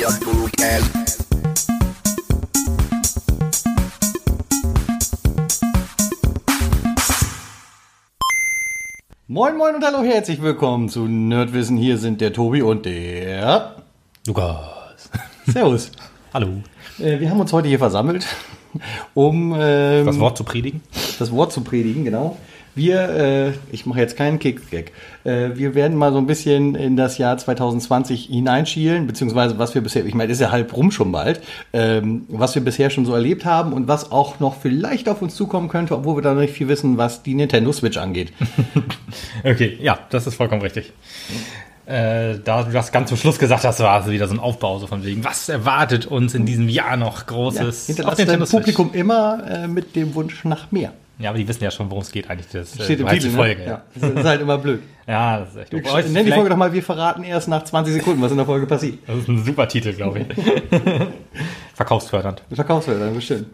Moin Moin und hallo, herzlich willkommen zu Nerdwissen. Hier sind der Tobi und der Lukas. Servus. Hallo. Äh, wir haben uns heute hier versammelt, um ähm, Das Wort zu predigen? das Wort zu predigen, genau. Wir, äh, ich mache jetzt keinen Kick-Gag, äh, wir werden mal so ein bisschen in das Jahr 2020 hineinschielen, beziehungsweise was wir bisher, ich meine, ist ja halb rum schon bald, ähm, was wir bisher schon so erlebt haben und was auch noch vielleicht auf uns zukommen könnte, obwohl wir da noch nicht viel wissen, was die Nintendo Switch angeht. Okay, ja, das ist vollkommen richtig. Äh, da du das ganz zum Schluss gesagt hast, war es wieder so ein Aufbau, so von wegen, was erwartet uns in diesem Jahr noch Ja, Großes hinterlasst dein Publikum immer äh, mit dem Wunsch nach mehr. Ja, aber die wissen ja schon, worum es geht eigentlich. Das äh, Steht im so heißt Titel, die Folge. ne? Ja. Das ist halt immer blöd. ja, das ist echt. Aber Nenn die Folge doch mal, wir verraten erst nach 20 Sekunden, was in der Folge passiert. Das ist ein super Titel, glaube ich. Verkaufsfördernd. Verkaufsfelder, bestimmt.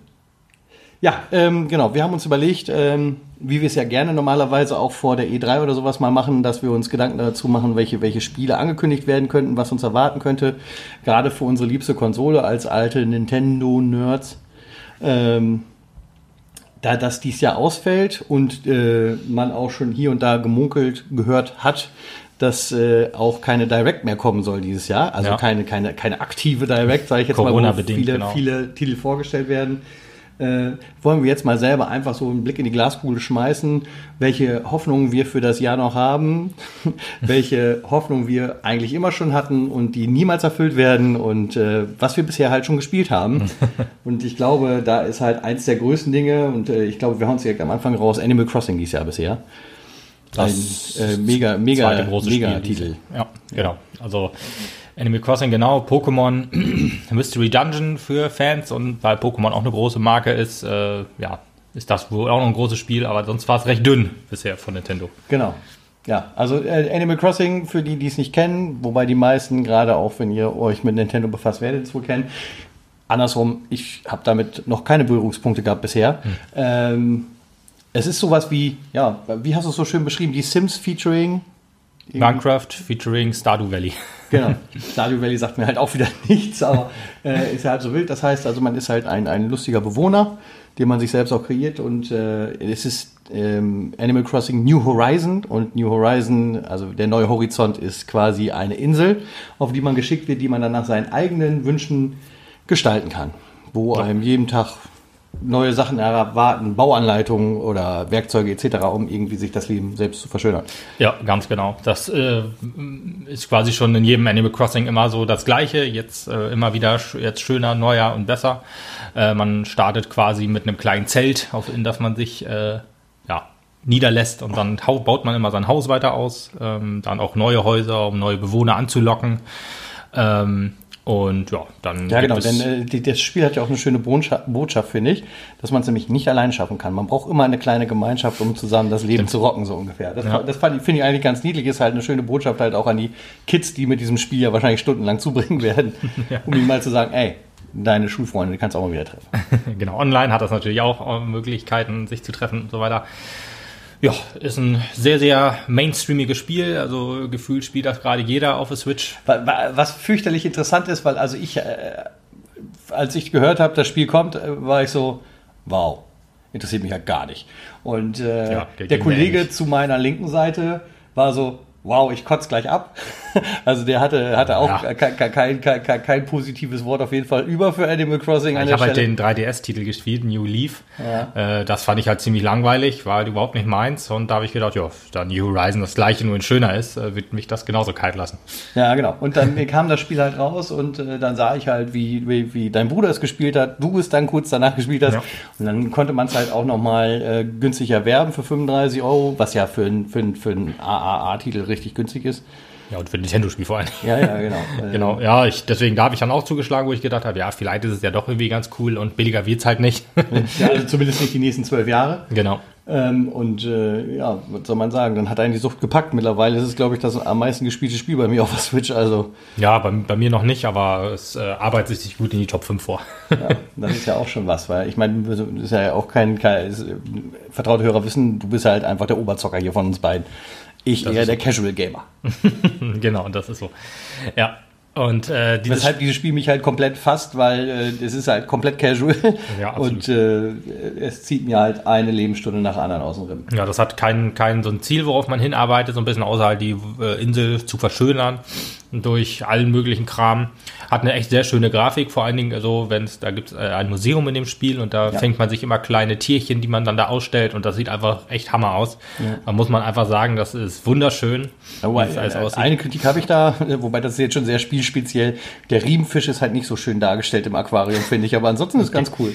Ja, ähm, genau. Wir haben uns überlegt, ähm, wie wir es ja gerne normalerweise auch vor der E3 oder sowas mal machen, dass wir uns Gedanken dazu machen, welche, welche Spiele angekündigt werden könnten, was uns erwarten könnte. Gerade für unsere liebste Konsole als alte Nintendo-Nerds. Ähm, da das dies Jahr ausfällt und äh, man auch schon hier und da gemunkelt gehört hat, dass äh, auch keine Direct mehr kommen soll dieses Jahr. Also Ja. keine, keine, keine aktive Direct, sage ich jetzt mal, wo viele, genau. viele Titel vorgestellt werden. Äh, wollen wir jetzt mal selber einfach so einen Blick in die Glaskugel schmeißen, welche Hoffnungen wir für das Jahr noch haben, welche Hoffnungen wir eigentlich immer schon hatten und die niemals erfüllt werden und äh, was wir bisher halt schon gespielt haben. und ich glaube, da ist halt eins der größten Dinge und äh, ich glaube, wir hauen es direkt am Anfang raus, Animal Crossing dieses Jahr bisher. Ein äh, mega, mega, mega Titel. Ja, genau. Also Animal Crossing, genau. Pokémon Mystery Dungeon für Fans und weil Pokémon auch eine große Marke ist, äh, ja, ist das wohl auch noch ein großes Spiel, aber sonst war es recht dünn bisher von Nintendo. Genau. Ja, also äh, Animal Crossing, für die, die es nicht kennen, wobei die meisten, gerade auch wenn ihr euch mit Nintendo befasst, werdet es wohl kennen. Andersrum, ich habe damit noch keine Berührungspunkte gehabt bisher. Ähm, es ist sowas wie, ja, wie hast du es so schön beschrieben, die Sims Featuring. Minecraft featuring Stardew Valley. Genau. Stardew Valley sagt mir halt auch wieder nichts, aber äh, ist ja halt so wild. Das heißt also, man ist halt ein, ein lustiger Bewohner, den man sich selbst auch kreiert und äh, es ist ähm, Animal Crossing New Horizon und New Horizon, also der neue Horizont ist quasi eine Insel, auf die man geschickt wird, die man dann nach seinen eigenen Wünschen gestalten kann, wo einem jeden Tag neue Sachen erwarten, Bauanleitungen oder Werkzeuge etc., um irgendwie sich das Leben selbst zu verschönern. Ja, ganz genau. Das äh, ist quasi schon in jedem Animal Crossing immer so das Gleiche. Jetzt äh, immer wieder jetzt schöner, neuer und besser. Äh, man startet quasi mit einem kleinen Zelt, auf in das man sich äh, ja, niederlässt und dann baut man immer sein Haus weiter aus. Ähm, dann auch neue Häuser, um neue Bewohner anzulocken. Ähm, und ja, dann Ja, genau, denn äh, die, das Spiel hat ja auch eine schöne Botscha- Botschaft, finde ich, dass man es nämlich nicht allein schaffen kann. Man braucht immer eine kleine Gemeinschaft, um zusammen das Leben zu rocken, so ungefähr. Das, Ja. das finde ich eigentlich ganz niedlich, ist halt eine schöne Botschaft halt auch an die Kids, die mit diesem Spiel ja wahrscheinlich stundenlang zubringen werden, um ihnen mal zu sagen, ey, deine Schulfreunde, die kannst du auch mal wieder treffen. genau, online hat das natürlich auch äh, Möglichkeiten, sich zu treffen und so weiter. Ja, ist ein sehr, sehr mainstreamiges Spiel. Also gefühlt spielt das gerade jeder auf der Switch. Wa- wa- Was fürchterlich interessant ist, weil also ich, äh, als ich gehört habe, das Spiel kommt, äh, war ich so, wow, interessiert mich ja gar nicht. Und äh, Ja, der Kollege zu meiner linken Seite war so, wow, ich kotze gleich ab. Also der hatte, hatte auch Ja. kein, kein, kein, kein, kein positives Wort auf jeden Fall über für Animal Crossing Ich habe halt den 3DS-Titel gespielt, New Leaf. Ja. Äh, das fand ich halt ziemlich langweilig, war halt überhaupt nicht meins. Und da habe ich gedacht, ja, da New Horizon das gleiche, nur in schöner ist, äh, wird mich das genauso kalt lassen. Ja, genau. Und dann kam das Spiel halt raus und äh, dann sah ich halt, wie, wie, wie dein Bruder es gespielt hat, du es dann kurz danach gespielt hast. Ja. Und dann konnte man es halt auch nochmal äh, günstig erwerben für 35 Euro, was ja für einen für ein, für ein AAA-Titel richtig günstig ist. Ja, und für Nintendo-Spiel vor allem. Ja, ja, genau. Äh, Genau, ja, ich, deswegen da habe ich dann auch zugeschlagen, wo ich gedacht habe, ja, vielleicht ist es ja doch irgendwie ganz cool und billiger wird's halt nicht. Ja, also zumindest nicht die nächsten zwölf Jahre. genau. Ähm, und äh, ja, was soll man sagen? Dann hat einen die Sucht gepackt. Mittlerweile ist es, glaube ich, das am meisten gespielte Spiel bei mir auf der Switch. Also, Ja, bei, bei mir noch nicht, aber es äh, arbeitet sich gut in die Top 5 vor. ja, das ist ja auch schon was, weil ich meine, das ist ja auch kein, kein ist, vertraute Hörer wissen, du bist halt einfach der Oberzocker hier von uns beiden. Ich Das eher der Casual Gamer. genau, das ist so. Ja. Und äh, dieses Weshalb dieses Spiel mich halt komplett fasst, weil äh, es ist halt komplett casual ja, und äh, es zieht mir halt eine Lebensstunde nach anderen aus dem Rimm. Ja, das hat kein, kein so ein Ziel, worauf man hinarbeitet, so ein bisschen außer halt die äh, Insel zu verschönern durch allen möglichen Kram. Hat eine echt sehr schöne Grafik, vor allen Dingen, also wenn es, da gibt es äh, ein Museum in dem Spiel und da ja. fängt man sich immer kleine Tierchen, die man dann da ausstellt und das sieht einfach echt Hammer aus. Ja. Da muss man einfach sagen, das ist wunderschön. Aber äh, eine Kritik habe ich da, wobei das ist jetzt schon sehr spielspeziell. Der Riemenfisch ist halt nicht so schön dargestellt im Aquarium, finde ich, aber ansonsten ist ganz cool.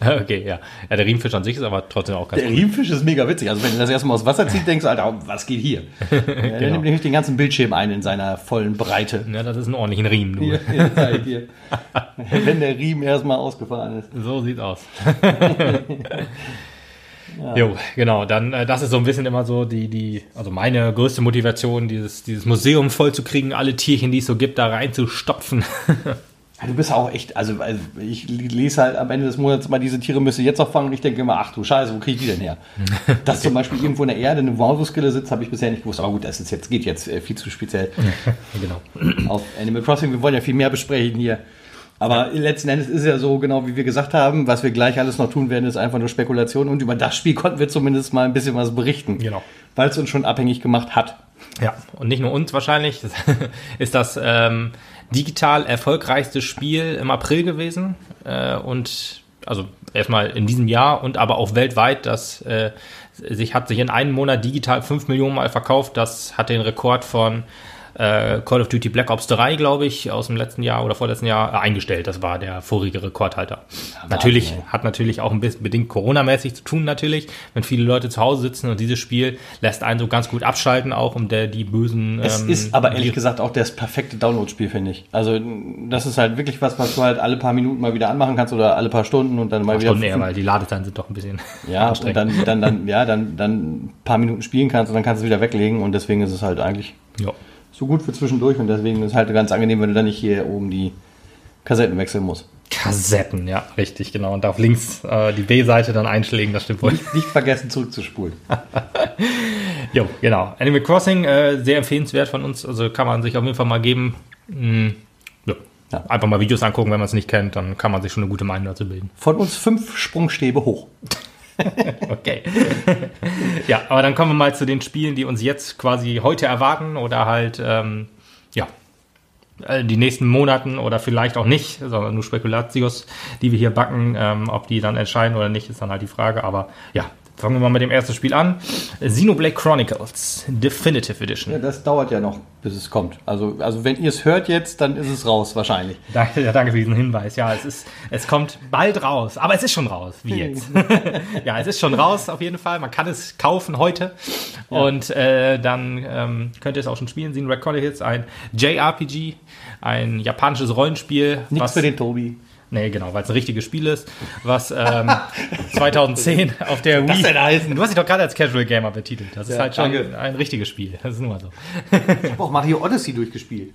Okay, ja. Ja, der Riemenfisch an sich ist aber trotzdem auch ganz Der cool. Riemenfisch ist mega witzig. Also wenn du das erstmal aus Wasser ziehst, denkst du, Alter, was geht hier? genau. Der nimmt nämlich den ganzen Bildschirm ein in seiner vollen Breite. Ja, das ist ein ordentlicher Riemen, du. Hier, wenn der Riemen erstmal ausgefahren ist. So sieht's aus. Ja. Jo, genau. Dann, äh, das ist so ein bisschen immer so die, die, also meine größte Motivation, dieses, dieses Museum voll zu kriegen, alle Tierchen, die es so gibt, da reinzustopfen. Ja, du bist auch echt, also, also ich lese halt am Ende des Monats mal, diese Tiere müsste jetzt auch fangen und ich denke immer, ach du Scheiße, wo kriege ich die denn her? Dass zum Beispiel irgendwo in der Erde eine Walrus-Skille sitzt, habe ich bisher nicht gewusst. Aber gut, das ist jetzt, geht jetzt äh, viel zu speziell genau. auf Animal Crossing. Wir wollen ja viel mehr besprechen hier. Aber letzten Endes ist es ja so, genau wie wir gesagt haben, was wir gleich alles noch tun werden, ist einfach nur Spekulation. Und über das Spiel konnten wir zumindest mal ein bisschen was berichten. Genau. Weil es uns schon abhängig gemacht hat. Ja, und nicht nur uns wahrscheinlich. Ist das ähm, digital erfolgreichste Spiel im April gewesen. Äh, und also erstmal in diesem Jahr und aber auch weltweit, das äh, sich hat sich in einem Monat digital 5 Millionen Mal verkauft. Das hat den Rekord von äh, Call of Duty Black Ops 3, glaube ich, aus dem letzten Jahr oder vorletzten Jahr äh, eingestellt. Das war der vorige Rekordhalter. Ja, natürlich, ja. hat natürlich auch ein bisschen bedingt Corona-mäßig zu tun, natürlich, wenn viele Leute zu Hause sitzen und dieses Spiel lässt einen so ganz gut abschalten, auch um der die bösen. Es ähm, ist aber ehrlich gesagt auch das perfekte Download-Spiel, finde ich. Also, das ist halt wirklich was, was du halt alle paar Minuten mal wieder anmachen kannst oder alle paar Stunden und dann mal wieder. Stunden eher, weil die Ladezeiten sind doch ein bisschen. Ja, und dann, dann, dann, ja, dann, dann ein paar Minuten spielen kannst und dann kannst du es wieder weglegen und deswegen ist es halt eigentlich. Ja so gut für zwischendurch und deswegen ist es halt ganz angenehm, wenn du dann nicht hier oben die Kassetten wechseln musst. Kassetten, ja, richtig, genau. Und auf links äh, die B-Seite dann einschlägen, das stimmt wohl. Nicht, nicht vergessen zurückzuspulen. jo, genau. Animal Crossing, äh, sehr empfehlenswert von uns, also kann man sich auf jeden Fall mal geben. Hm, ja. ja. Einfach mal Videos angucken, wenn man es nicht kennt, dann kann man sich schon eine gute Meinung dazu bilden. Von uns fünf Sprungstäbe hoch. okay. ja, aber dann kommen wir mal zu den Spielen, die uns jetzt quasi heute erwarten oder halt, ähm, ja, äh, die nächsten Monaten oder vielleicht auch nicht, sondern nur Spekulatius, die wir hier backen. Ähm, ob die dann entscheiden oder nicht, ist dann halt die Frage. Aber ja, Fangen wir mal mit dem ersten Spiel an. Xenoblade Chronicles Definitive Edition. Ja, das dauert ja noch, bis es kommt. Also, also wenn ihr es hört jetzt, dann ist es raus wahrscheinlich. Danke, ja, danke für diesen Hinweis. Ja, es, ist, es kommt bald raus. Aber es ist schon raus, wie jetzt. ja, es ist schon raus auf jeden Fall. Man kann es kaufen heute. Ja. Und äh, dann ähm, könnt ihr es auch schon spielen. Xenoblade Chronicles, ein JRPG, ein japanisches Rollenspiel. Nichts für den Tobi. Nee, genau, weil es ein richtiges Spiel ist, was ähm, 2010 auf der Wii. Das heißen? Du hast dich doch gerade als Casual Gamer betitelt. Das ja, ist halt schon danke. ein richtiges Spiel. Das ist nur mal so. ich habe auch Mario Odyssey durchgespielt.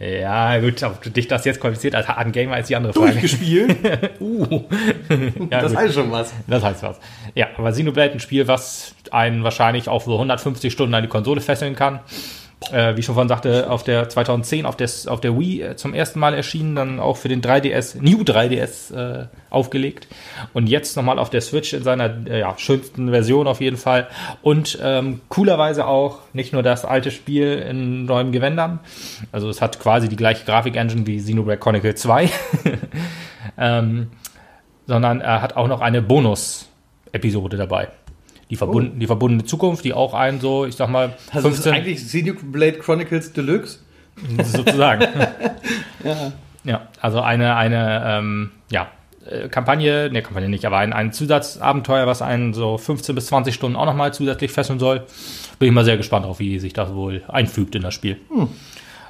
Ja, gut, ob dich das jetzt qualifiziert als harten Gamer als die andere Frage. Durchgespielt? uh. ja, das gut. heißt schon was. Das heißt was. Ja, aber Xenoblade ein Spiel, was einen wahrscheinlich auch für 150 Stunden an die Konsole fesseln kann äh, wie ich schon vorhin sagte, auf der 2010 auf, des, auf der Wii äh, zum ersten Mal erschienen, dann auch für den 3DS, New 3DS äh, aufgelegt. Und jetzt nochmal auf der Switch in seiner äh, ja, schönsten Version auf jeden Fall. Und ähm, coolerweise auch nicht nur das alte Spiel in neuen Gewändern, also es hat quasi die gleiche Grafik-Engine wie Xenoblade Chronicle 2, ähm, sondern er hat auch noch eine Bonus-Episode dabei die, verbund, oh. die verbundene Zukunft, die auch ein so, ich sag mal, also 15... Das ist eigentlich Xenoblade Chronicles Deluxe? Sozusagen. ja. Ja, also eine, eine ähm, ja, äh, Kampagne, ne, Kampagne nicht, aber ein, ein Zusatzabenteuer, was einen so 15 bis 20 Stunden auch nochmal zusätzlich fesseln soll. Bin ich mal sehr gespannt auf, wie sich das wohl einfügt in das Spiel. Hm.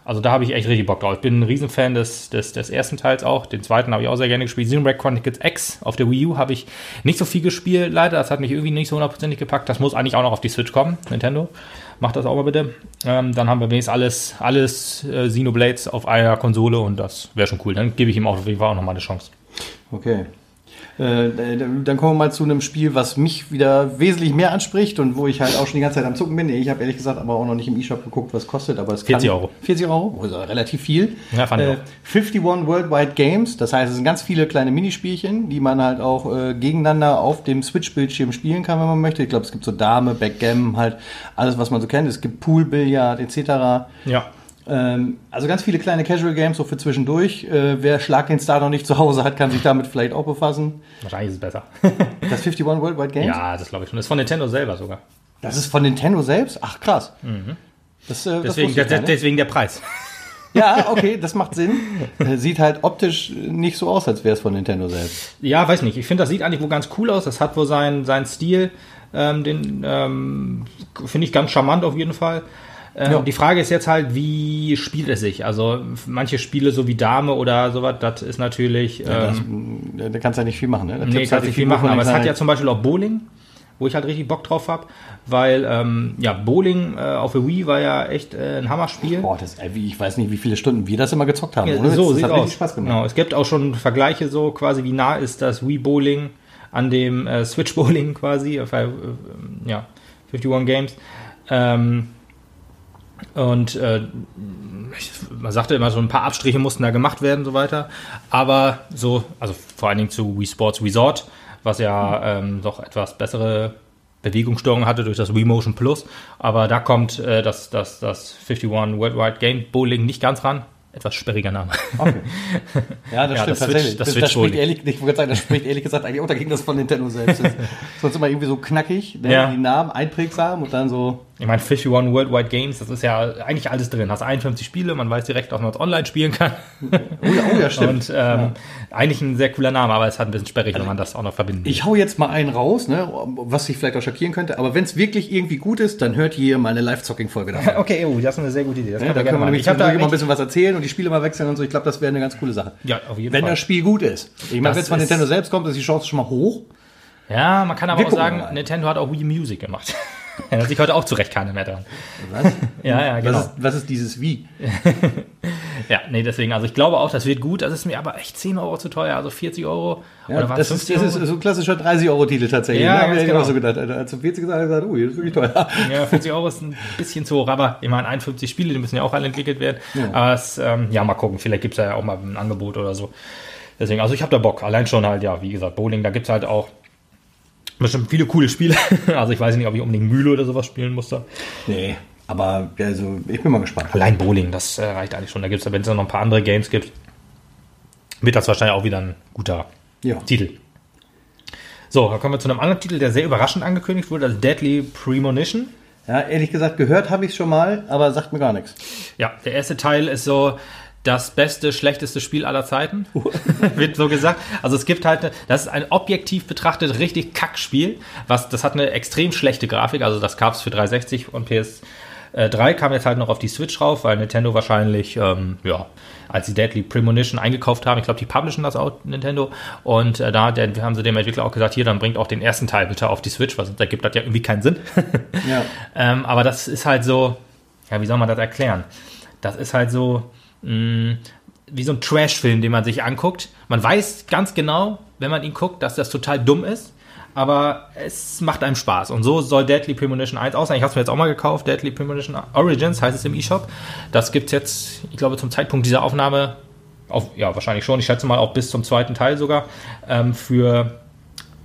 Also da habe ich echt richtig Bock drauf. Ich bin ein Riesenfan des, des, des ersten Teils auch. Den zweiten habe ich auch sehr gerne gespielt. Xenoblade Chronicles X auf der Wii U habe ich nicht so viel gespielt, leider. Das hat mich irgendwie nicht so hundertprozentig gepackt. Das muss eigentlich auch noch auf die Switch kommen, Nintendo. Macht das auch mal bitte. Ähm, dann haben wir wenigstens alles, alles äh, Xenoblades auf einer Konsole und das wäre schon cool. Dann gebe ich ihm auf jeden Fall auch nochmal eine Chance. Okay. Äh, dann kommen wir mal zu einem Spiel, was mich wieder wesentlich mehr anspricht und wo ich halt auch schon die ganze Zeit am Zucken bin. Ich habe ehrlich gesagt aber auch noch nicht im E-Shop geguckt, was kostet, aber es 40 Euro. 40 Euro, also relativ viel. Ja, fand ich äh, auch. 51 Worldwide Games, das heißt, es sind ganz viele kleine Minispielchen, die man halt auch äh, gegeneinander auf dem Switch-Bildschirm spielen kann, wenn man möchte. Ich glaube, es gibt so Dame, Backgammon, halt alles, was man so kennt. Es gibt Poolbillard etc. Ja. Ähm, also ganz viele kleine Casual Games so für zwischendurch. Äh, wer Schlag den Star noch nicht zu Hause hat, kann sich damit vielleicht auch befassen. Wahrscheinlich ist es besser. Das 51 Worldwide Games? ja, das glaube ich schon. Das ist von Nintendo selber sogar. Das ist von Nintendo selbst? Ach krass. Das, äh, das Mhm. Deswegen, ich der, deswegen der Preis. Ja, okay, das macht Sinn. Äh, Sieht halt optisch nicht so aus, als wäre es von Nintendo selbst. Ja, weiß nicht. Ich finde, das sieht eigentlich wohl ganz cool aus. Das hat wohl seinen, seinen Stil. Ähm, den ähm, finde ich ganz charmant auf jeden Fall. Ähm, Ja. Die Frage ist jetzt halt, wie spielt es sich? Also manche Spiele so wie Dame oder sowas, das ist natürlich. Das, Ähm, äh, da kannst du ja nicht viel machen. Ne? Da nee, tippst kann halt nicht viel machen, aber es hat ja zum Beispiel auch Bowling, wo ich halt richtig Bock drauf habe, weil ähm, ja, Bowling äh, auf der Wii war ja echt äh, ein Hammerspiel. Boah, das, ey, wie- ich weiß nicht, wie viele Stunden wir das immer gezockt haben. Ja, so das sieht hat aus. richtig Spaß gemacht. Genau, es gibt auch schon Vergleiche so quasi, wie nah ist das Wii Bowling an dem äh, Switch Bowling quasi, auf, äh, äh, ja, 51 Games. Ähm, und äh, man sagte immer, so ein paar Abstriche mussten da gemacht werden und so weiter. Aber so, also vor allen Dingen zu Wii Sports Resort, was ja ähm, doch etwas bessere Bewegungssteuerung hatte durch das Wii Motion Plus. Aber da kommt äh, das, das, das 51 Worldwide Game Bowling nicht ganz ran. Etwas sperriger Name. Okay. Ja, das Ja, stimmt das Switch- tatsächlich. das das, Switch das spricht ehrlich, ich wollte sagen, das spricht ehrlich gesagt eigentlich auch dagegen, dass von Nintendo selbst ist. Sonst immer irgendwie so knackig, ne? Ja. die Namen einprägsam und dann so. Ich meine, 51 Worldwide Games, das ist ja eigentlich alles drin. Hast 51 Spiele, man weiß direkt, dass man es online spielen kann. Oh ja, oh ja stimmt. Und ähm, eigentlich ein sehr cooler Name, aber es hat ein bisschen sperrig, wenn man das auch noch verbinden will. Ich hau jetzt mal einen raus, ne, was sich vielleicht auch schockieren könnte, aber wenn es wirklich irgendwie gut ist, dann hört ihr mal eine Live-Zocking-Folge davon. Okay, oh, das ist eine sehr gute Idee. Das Ja, da können wir nämlich Ich habe da immer ein bisschen was erzählen und die Spiele mal wechseln und so. Ich glaube, das wäre eine ganz coole Sache. Ja, auf jeden Wenn Fall. das Spiel gut ist. Ich meine, wenn es von Nintendo selbst kommt, ist die Chance schon mal hoch. Ja, man kann aber Wir auch sagen, mal. Nintendo hat auch Wii Music gemacht. Erinnert sich heute auch zurecht keiner mehr dran. Was? Ja, ja, genau. Was, ist, was ist dieses Wie? Ja, nee, deswegen, also ich glaube auch, das wird gut. Das ist mir aber echt 10 Euro zu teuer, also 40 Euro. Ja, Oder das, ist, 50 das ist so ein klassischer 30-Euro-Titel tatsächlich. Ja, da habe ganz ich genau. auch so gedacht. Als du 40 gesagt hast, habe gesagt, ui, das ist wirklich teuer. Ja, 40 Euro ist ein bisschen zu hoch, aber ich meine, 51 Spiele, die müssen ja auch alle entwickelt werden. Ja. Aber es, ähm, ja, mal gucken, vielleicht gibt es ja auch mal ein Angebot oder so. Deswegen, also ich habe da Bock. Allein schon halt, ja, wie gesagt, Bowling, da gibt es halt auch bestimmt viele coole Spiele. Also ich weiß nicht, ob ich unbedingt Mühle oder sowas spielen musste. Nee, aber also, ich bin mal gespannt. Allein Bowling, das äh, reicht eigentlich schon. Da gibt es, wenn es noch ein paar andere Games gibt, wird das wahrscheinlich auch wieder ein guter Ja. Titel. So, dann kommen wir zu einem anderen Titel, der sehr überraschend angekündigt wurde, das Deadly Premonition. Ja, ehrlich gesagt, gehört habe ich schon mal, aber sagt mir gar nichts. Ja, der erste Teil ist so das beste, schlechteste Spiel aller Zeiten, wird so gesagt. Also es gibt halt, eine, das ist ein objektiv betrachtet richtig Kackspiel, was, das hat eine extrem schlechte Grafik, also das gab es für 360 und PS3 kam jetzt halt noch auf die Switch rauf, weil Nintendo wahrscheinlich, ähm, ja, als sie Deadly Premonition eingekauft haben, ich glaube, die publishen das auch, Nintendo, und äh, da der, haben sie dem Entwickler auch gesagt, hier, dann bringt auch den ersten Teil bitte auf die Switch, weil sonst ergibt das ja irgendwie keinen Sinn. Ja. Ähm, aber das ist halt so, ja, wie soll man das erklären? Das ist halt so mh, wie so ein Trash-Film, den man sich anguckt. Man weiß ganz genau, wenn man ihn guckt, dass das total dumm ist, aber es macht einem Spaß. Und so soll Deadly Premonition 1 aussehen. Ich habe es mir jetzt auch mal gekauft, Deadly Premonition Origins heißt es im eShop. Das gibt es jetzt, ich glaube, zum Zeitpunkt dieser Aufnahme, auf, ja, wahrscheinlich schon, ich schätze mal auch bis zum zweiten Teil sogar, ähm, für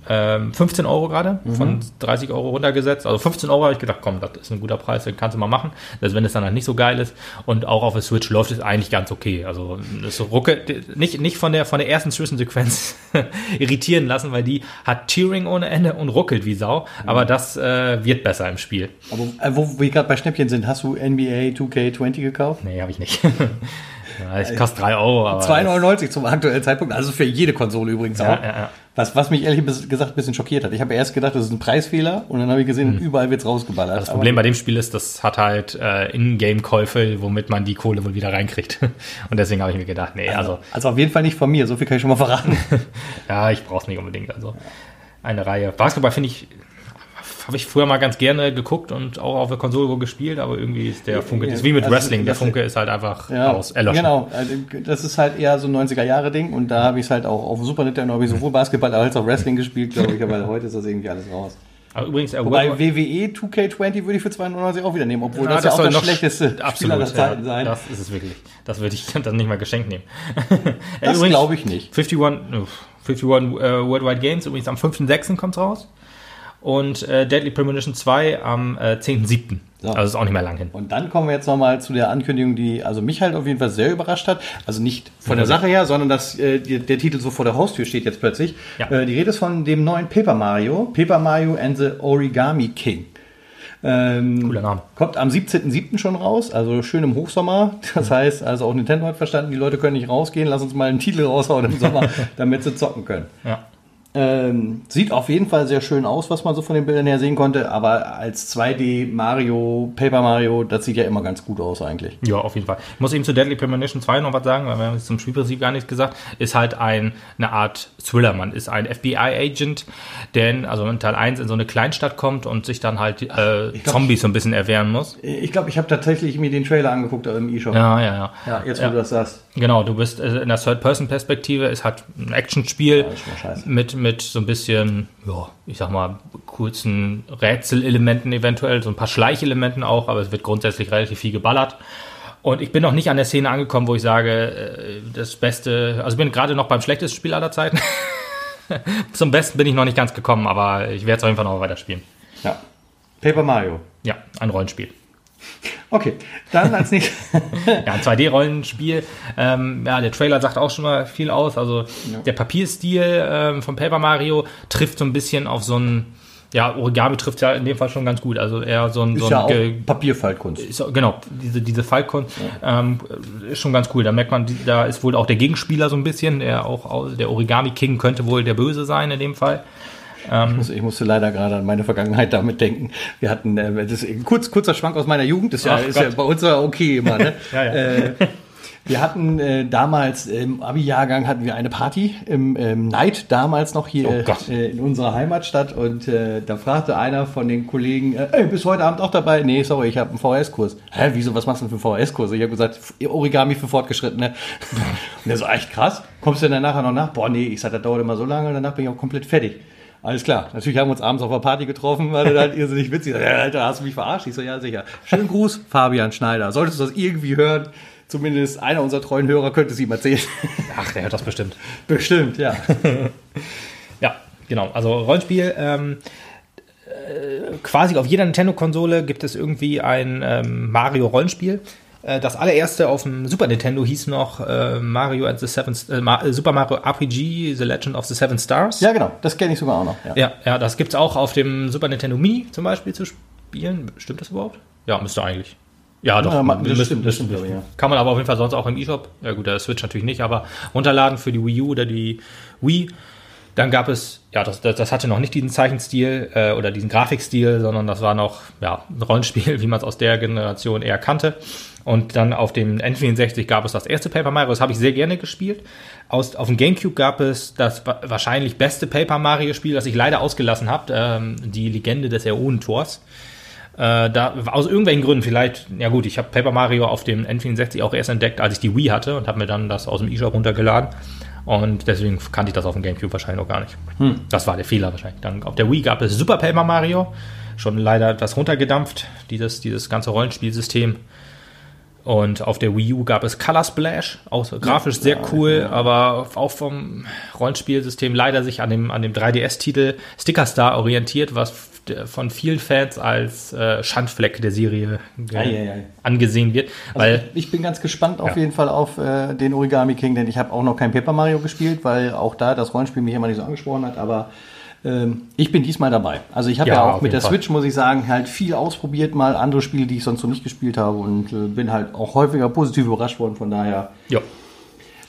15 Euro gerade, von 30 Euro runtergesetzt. Also 15 Euro habe ich gedacht, komm, das ist ein guter Preis, den kannst du mal machen. Selbst wenn es dann halt nicht so geil ist. Und auch auf der Switch läuft es eigentlich ganz okay. Also es ruckelt, nicht, nicht von der, von der ersten Zwischensequenz irritieren lassen, weil die hat Tearing ohne Ende und ruckelt wie Sau. Aber das äh, wird besser im Spiel. Aber äh, wo wir gerade bei Schnäppchen sind, hast du NBA 2K20 gekauft? Nee, habe ich nicht. ja, es kostet 3 Euro. Aber 2,99 zum aktuellen Zeitpunkt, also für jede Konsole übrigens Ja, auch. ja, ja. Was, was mich ehrlich gesagt ein bisschen schockiert hat. Ich habe erst gedacht, das ist ein Preisfehler und dann habe ich gesehen, überall wird's rausgeballert. Das Problem bei dem Spiel ist, das hat halt äh, In-Game-Käufe, womit man die Kohle wohl wieder reinkriegt. Und deswegen habe ich mir gedacht, nee, also, also auf jeden Fall nicht von mir, so viel kann ich schon mal verraten. ja, ich brauche es nicht unbedingt. Also eine Reihe. Basketball finde ich, habe ich früher mal ganz gerne geguckt und auch auf der Konsole gespielt, aber irgendwie ist der Funke, das ist wie mit also, Wrestling, der Funke ist halt einfach ja, aus, erloschen. Genau, also, das ist halt eher so ein 90er-Jahre-Ding und da habe ich es halt auch auf Super Nintendo, habe ich sowohl Basketball als auch Wrestling gespielt, glaube ich, aber heute ist das irgendwie alles raus. Aber übrigens, äh, Wobei WWE 2K20 würde ich für 2,99 auch wieder nehmen, obwohl ja, das, das ja auch das schlechteste absolut, Spiel aller Zeiten ja, sein. Das ist es wirklich. Das würde ich dann nicht mal geschenkt nehmen. das glaube ich nicht. 51, 51 uh, Worldwide Games, übrigens am 5.6. kommt raus und äh, Deadly Premonition 2 am äh, 10.7. So. Also ist auch nicht mehr lang hin. Und dann kommen wir jetzt nochmal zu der Ankündigung, die also mich halt auf jeden Fall sehr überrascht hat. Also nicht von der Sache her, sondern dass äh, die, der Titel so vor der Haustür steht jetzt plötzlich. Ja. Äh, die Rede ist von dem neuen Paper Mario, Paper Mario and the Origami King. Ähm, Cooler Name. Kommt am 17.07. schon raus, also schön im Hochsommer. Das mhm. heißt, also auch Nintendo hat verstanden, die Leute können nicht rausgehen, lass uns mal einen Titel raushauen im Sommer, damit sie zocken können. Ja. Ähm, sieht auf jeden Fall sehr schön aus, was man so von den Bildern her sehen konnte, aber als 2D Mario, Paper Mario, das sieht ja immer ganz gut aus eigentlich. Ja, auf jeden Fall. Ich muss eben zu Deadly Premonition 2 noch was sagen, weil wir haben jetzt zum Spielprinzip gar nichts gesagt. Ist halt ein, eine Art Thriller. Man ist ein FBI-Agent, der in, also in Teil 1 in so eine Kleinstadt kommt und sich dann halt äh, glaub, Zombies so ein bisschen erwehren muss. Ich glaube, ich habe tatsächlich mir den Trailer angeguckt im E-Shop. Ja, ja, ja. Ja, jetzt wo ja. du das sagst. Genau, du bist äh, in der Third-Person-Perspektive, ist halt ein Actionspiel ja, mit mit so ein bisschen, ja, ich sag mal, kurzen Rätselelementen eventuell, so ein paar Schleichelementen auch, aber es wird grundsätzlich relativ viel geballert. Und ich bin noch nicht an der Szene angekommen, wo ich sage, äh, das Beste, also ich bin gerade noch beim schlechtesten Spiel aller Zeiten. Zum Besten bin ich noch nicht ganz gekommen, aber ich werde es auf jeden Fall noch weiterspielen. Ja. Paper Mario. Ja, ein Rollenspiel. Okay, dann als nächstes. ja, ein 2D-Rollenspiel. Ähm, ja, der Trailer sagt auch schon mal viel aus. Also ja. der Papierstil ähm, von Paper Mario trifft so ein bisschen auf so ein. Ja, Origami trifft ja in dem Fall schon ganz gut. Also eher so ein. Ist so ja auch Papierfaltkunst. Ist, genau, diese, diese Faltkunst ja. ähm, ist schon ganz cool. Da merkt man, da ist wohl auch der Gegenspieler so ein bisschen. Der auch der Origami King könnte wohl der Böse sein in dem Fall. Ähm, ich, muss, ich, musste leider gerade an meine Vergangenheit damit denken. Wir hatten, äh, das ist kurz, kurzer Schwank aus meiner Jugend, das ist, ja, ist ja, bei uns ja okay immer. Ne? ja, ja. Äh, wir hatten äh, damals im Abi-Jahrgang hatten wir eine Party im, im Night, damals noch hier oh äh, in unserer Heimatstadt und äh, da fragte einer von den Kollegen, äh, ey, bist du heute Abend auch dabei? Nee, sorry, ich habe einen VHS-Kurs. Hä, wieso, was machst du denn für einen VHS-Kurs? Ich habe gesagt, Origami für Fortgeschrittene. und der so, echt krass, kommst du denn dann nachher noch nach? Boah, nee, ich sag, das dauert immer so lange und danach bin ich auch komplett fertig. Alles klar. Natürlich haben wir uns abends auf einer Party getroffen, weil er halt irrsinnig witzig. Ja, Alter, hast du mich verarscht? Ich so, ja, sicher. Schönen Gruß, Fabian Schneider. Solltest du das irgendwie hören, zumindest einer unserer treuen Hörer könnte es ihm erzählen. Ach, der hört das bestimmt. Bestimmt, ja. ja, genau. Also Rollenspiel. Ähm, äh, quasi auf jeder Nintendo-Konsole gibt es irgendwie ein ähm, Mario-Rollenspiel. Äh, das allererste auf dem Super Nintendo hieß noch äh, Mario and the Seven, äh, Super Mario RPG, The Legend of the Seven Stars. Ja, genau, das kenne ich sogar auch noch. Ja, ja, ja das gibt es auch auf dem Super Nintendo Mini zum Beispiel zu spielen. Stimmt das überhaupt? Ja, müsste eigentlich. Ja, doch. Ja, das, das stimmt, das stimmt, ja. Kann man aber auf jeden Fall sonst auch im eShop. Ja gut, der Switch natürlich nicht, aber runterladen für die Wii U oder die Wii. Dann gab es, ja, das, das, das hatte noch nicht diesen Zeichenstil äh, oder diesen Grafikstil, sondern das war noch ja, ein Rollenspiel, wie man es aus der Generation eher kannte. Und dann auf dem N64 gab es das erste Paper Mario, das habe ich sehr gerne gespielt. Aus, auf dem GameCube gab es das wahrscheinlich beste Paper Mario-Spiel, das ich leider ausgelassen habe, ähm, die Legende des Äonentors. Äh, da, aus irgendwelchen Gründen, vielleicht, ja gut, ich habe Paper Mario auf dem N64 auch erst entdeckt, als ich die Wii hatte und habe mir dann das aus dem eShop runtergeladen. Und deswegen kannte ich das auf dem GameCube wahrscheinlich noch gar nicht. Hm. Das war der Fehler wahrscheinlich. Dann auf der Wii gab es Super Paper Mario, schon leider etwas runtergedampft, dieses, dieses ganze Rollenspielsystem. Und auf der Wii U gab es Color Splash, auch grafisch sehr cool, aber auch vom Rollenspielsystem leider sich an dem, an dem 3DS-Titel Sticker Star orientiert, was von vielen Fans als äh, Schandfleck der Serie ei, ei, ei. angesehen wird. Also weil, ich bin ganz gespannt auf ja. jeden Fall auf äh, den Origami King, denn ich habe auch noch kein Paper Mario gespielt, weil auch da das Rollenspiel mich immer nicht so angesprochen hat, aber ähm, ich bin diesmal dabei. Also ich habe ja, ja, auch mit der Fall. Switch, muss ich sagen, halt viel ausprobiert, mal andere Spiele, die ich sonst noch nicht gespielt habe und äh, bin halt auch häufiger positiv überrascht worden. Von daher, ja.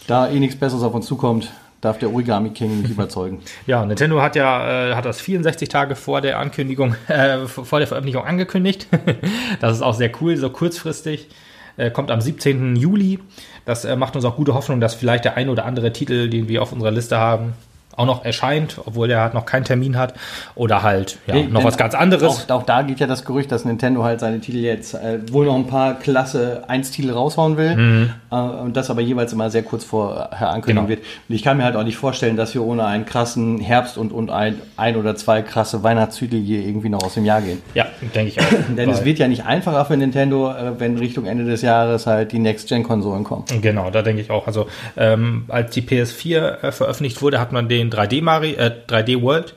da eh nichts Besseres auf uns zukommt, darf der Origami King mich überzeugen. Ja, Nintendo hat ja äh, hat das 64 Tage vor der Ankündigung, äh, vor der Veröffentlichung angekündigt. das ist auch sehr cool, so kurzfristig. Äh, kommt am 17. Juli. Das äh, macht uns auch gute Hoffnung, dass vielleicht der ein oder andere Titel, den wir auf unserer Liste haben, auch noch erscheint, obwohl er halt noch keinen Termin hat. Oder halt ja, nee, noch was ganz anderes. Auch, auch, da geht ja das Gerücht, dass Nintendo halt seine Titel jetzt äh, wohl noch ein paar Klasse 1 Titel raushauen will. Mhm. Äh, und das aber jeweils immer sehr kurz vorher ankündigen genau. wird. Und ich kann mir halt auch nicht vorstellen, dass wir ohne einen krassen Herbst und, und ein, ein oder zwei krasse Weihnachtstitel hier irgendwie noch aus dem Jahr gehen. Ja, denke ich auch. Denn es wird ja nicht einfacher für Nintendo, äh, wenn Richtung Ende des Jahres halt die Next-Gen-Konsolen kommen. Genau, da denke ich auch. Also ähm, als die PS4 äh, veröffentlicht wurde, hat man den 3D Mario, äh, 3D World,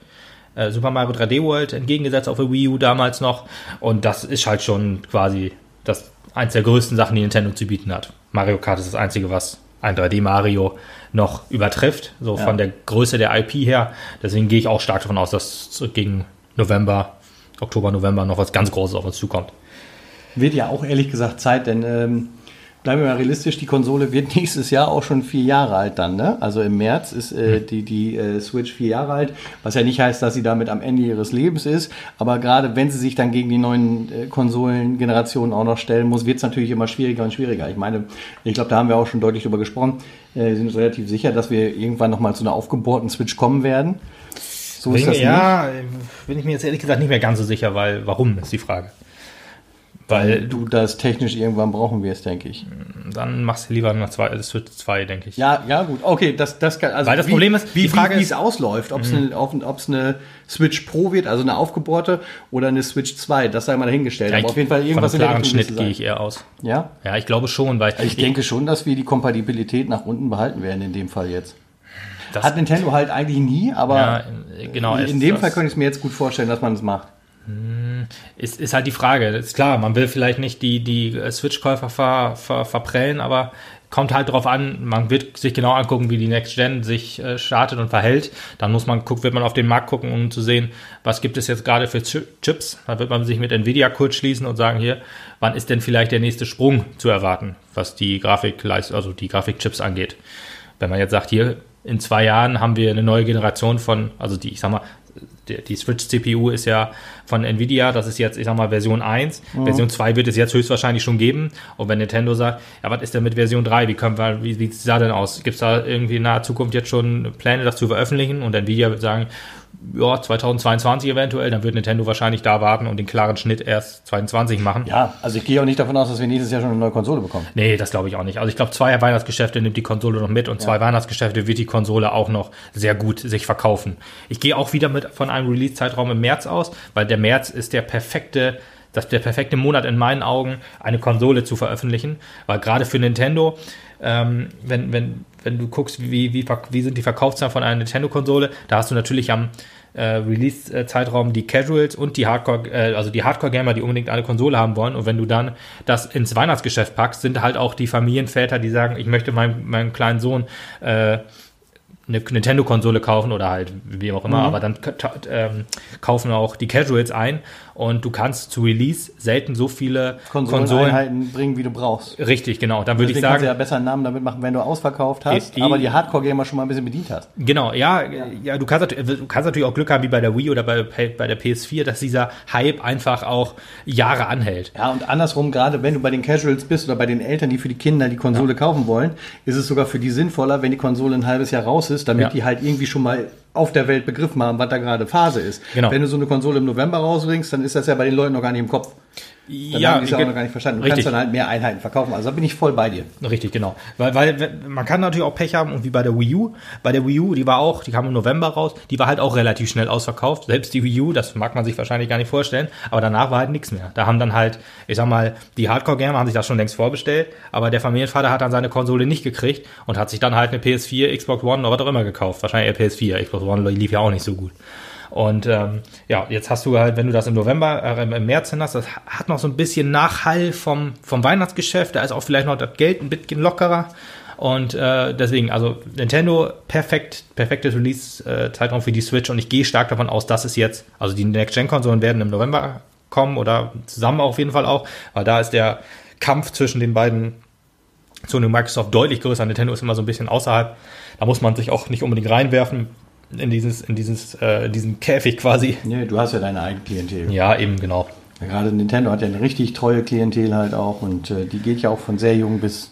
äh, Super Mario 3D World entgegengesetzt auf der Wii U damals noch. Und das ist halt schon quasi das eins der größten Sachen, die Nintendo zu bieten hat. Mario Kart ist das einzige, was ein 3D Mario noch übertrifft, so ja. von der Größe der IP her. Deswegen gehe ich auch stark davon aus, dass gegen November, Oktober, November noch was ganz Großes auf uns zukommt. Wird ja auch ehrlich gesagt Zeit, denn ähm, bleiben wir mal realistisch, die Konsole wird nächstes Jahr auch schon vier Jahre alt dann. Ne? Also im März ist äh, die, die äh, Switch vier Jahre alt, was ja nicht heißt, dass sie damit am Ende ihres Lebens ist. Aber gerade wenn sie sich dann gegen die neuen äh, Konsolengenerationen auch noch stellen muss, wird es natürlich immer schwieriger und schwieriger. Ich meine, ich glaube, da haben wir auch schon deutlich drüber gesprochen. Äh, wir sind uns relativ sicher, dass wir irgendwann nochmal zu einer aufgebohrten Switch kommen werden. So ist das ja, nicht. bin ich mir jetzt ehrlich gesagt nicht mehr ganz so sicher, weil warum ist die Frage. Weil du das technisch irgendwann brauchen wirst, denke ich. Dann machst du lieber eine zwei, das wird zwei, denke ich. Ja, ja, gut. Okay, das, das kann, also Weil das wie, Problem ist, wie, die Frage wie, wie es ausläuft, ob es mhm. eine, eine Switch Pro wird, also eine aufgebohrte, oder eine Switch 2, das sei mal dahingestellt. Ja, Aber auf jeden Fall irgendwas von einem in der Schnitt gehe ich eher aus. Ja? Ja, ich glaube schon, weil. Ich, ich denke schon, dass wir die Kompatibilität nach unten behalten werden in dem Fall jetzt. Das Hat Nintendo halt eigentlich nie, aber ja, genau, in dem Fall könnte ich es mir jetzt gut vorstellen, dass man es macht. Hm, ist, ist halt die Frage. Ist klar, man will vielleicht nicht die, die äh, Switch-Käufer ver, ver, verprellen, aber kommt halt darauf an, man wird sich genau angucken, wie die Next Gen sich äh, startet und verhält. Dann muss man gucken, wird man auf den Markt gucken, um zu sehen, was gibt es jetzt gerade für Chips. Da wird man sich mit Nvidia kurz schließen und sagen, hier, wann ist denn vielleicht der nächste Sprung zu erwarten, was die Grafik, also die Grafikchips angeht. Wenn man jetzt sagt, hier, in zwei Jahren haben wir eine neue Generation von, also die, ich sag mal, die, die Switch-CPU ist ja von Nvidia, das ist jetzt, ich sag mal, Version 1. Mhm. Version 2 wird es jetzt höchstwahrscheinlich schon geben. Und wenn Nintendo sagt, ja, was ist denn mit Version 3? Wie können wir, wie sieht es da denn aus? Gibt es da irgendwie in naher Zukunft jetzt schon Pläne, das zu veröffentlichen? Und Nvidia wird sagen, ja, 2022 eventuell, dann wird Nintendo wahrscheinlich da warten und den klaren Schnitt erst 2022 machen. Ja, also ich gehe auch nicht davon aus, dass wir nächstes Jahr schon eine neue Konsole bekommen. Nee, das glaube ich auch nicht. Also ich glaube, zwei Weihnachtsgeschäfte nimmt die Konsole noch mit und zwei Weihnachtsgeschäfte wird die Konsole auch noch sehr gut sich verkaufen. Ich gehe auch wieder mit von einem Release-Zeitraum im März aus, weil der März ist der perfekte das der perfekte Monat in meinen Augen, eine Konsole zu veröffentlichen, weil gerade für Nintendo, ähm, wenn, wenn wenn du guckst, wie, wie, wie sind die Verkaufszahlen von einer Nintendo-Konsole, da hast du natürlich am äh, Release-Zeitraum die Casuals und die Hardcore, äh, also die Hardcore-Gamer, die unbedingt eine Konsole haben wollen. Und wenn du dann das ins Weihnachtsgeschäft packst, sind halt auch die Familienväter, die sagen, ich möchte meinem, meinem kleinen Sohn äh, eine Nintendo-Konsole kaufen oder halt wie auch immer, mhm. aber dann ähm, kaufen auch die Casuals ein und du kannst zu Release selten so viele Konsoleneinheiten bringen, wie du brauchst. Richtig, genau. Dann würde ich sagen, kannst du ja besser einen Namen damit machen, wenn du ausverkauft hast, e aber die Hardcore-Gamer schon mal ein bisschen bedient hast. Genau, ja, ja, ja. du, kannst, du kannst natürlich auch Glück haben, wie bei der Wii oder bei, bei der PS4, dass dieser Hype einfach auch Jahre anhält. Ja, und andersrum, gerade wenn du bei den Casuals bist oder bei den Eltern, die für die Kinder die Konsole ja. kaufen wollen, ist es sogar für die sinnvoller, wenn die Konsole ein halbes Jahr raus ist, damit ja. die halt irgendwie schon mal auf der Welt begriffen haben, was da gerade Phase ist. Genau. Wenn du so eine Konsole im November rausbringst, dann ist das ja bei den Leuten noch gar nicht im Kopf. Dann ja, haben die es auch noch gar nicht verstanden. Du richtig. kannst dann halt mehr Einheiten verkaufen. Also da bin ich voll bei dir. Richtig, genau. Weil, weil man kann natürlich auch Pech haben und wie bei der Wii U. Bei der Wii U, die war auch, die kam im November raus, die war halt auch relativ schnell ausverkauft. Selbst die Wii U, das mag man sich wahrscheinlich gar nicht vorstellen, aber danach war halt nichts mehr. Da haben dann halt, ich sag mal, die Hardcore-Gamer haben sich das schon längst vorbestellt, aber der Familienvater hat dann seine Konsole nicht gekriegt und hat sich dann halt eine PS4, Xbox One oder was auch immer gekauft. Wahrscheinlich eher PS4. Xbox One lief ja auch nicht so gut. Und ähm, ja, jetzt hast du halt, wenn du das im November, äh, im März hin hast, das hat noch so ein bisschen Nachhall vom, vom Weihnachtsgeschäft. Da ist auch vielleicht noch das Geld ein bisschen lockerer. Und äh, deswegen, also Nintendo, perfekt, perfektes Release-Zeitraum für die Switch und ich gehe stark davon aus, dass es jetzt, also die Next-Gen-Konsolen werden im November kommen oder zusammen auf jeden Fall auch, weil da ist der Kampf zwischen den beiden Sony und Microsoft deutlich größer. Nintendo ist immer so ein bisschen außerhalb. Da muss man sich auch nicht unbedingt reinwerfen in dieses, in dieses, äh, diesen Käfig quasi. Nee, du hast ja deine eigene Klientel. Ja, eben, genau. Ja, gerade Nintendo hat ja eine richtig treue Klientel halt auch und äh, die geht ja auch von sehr jung bis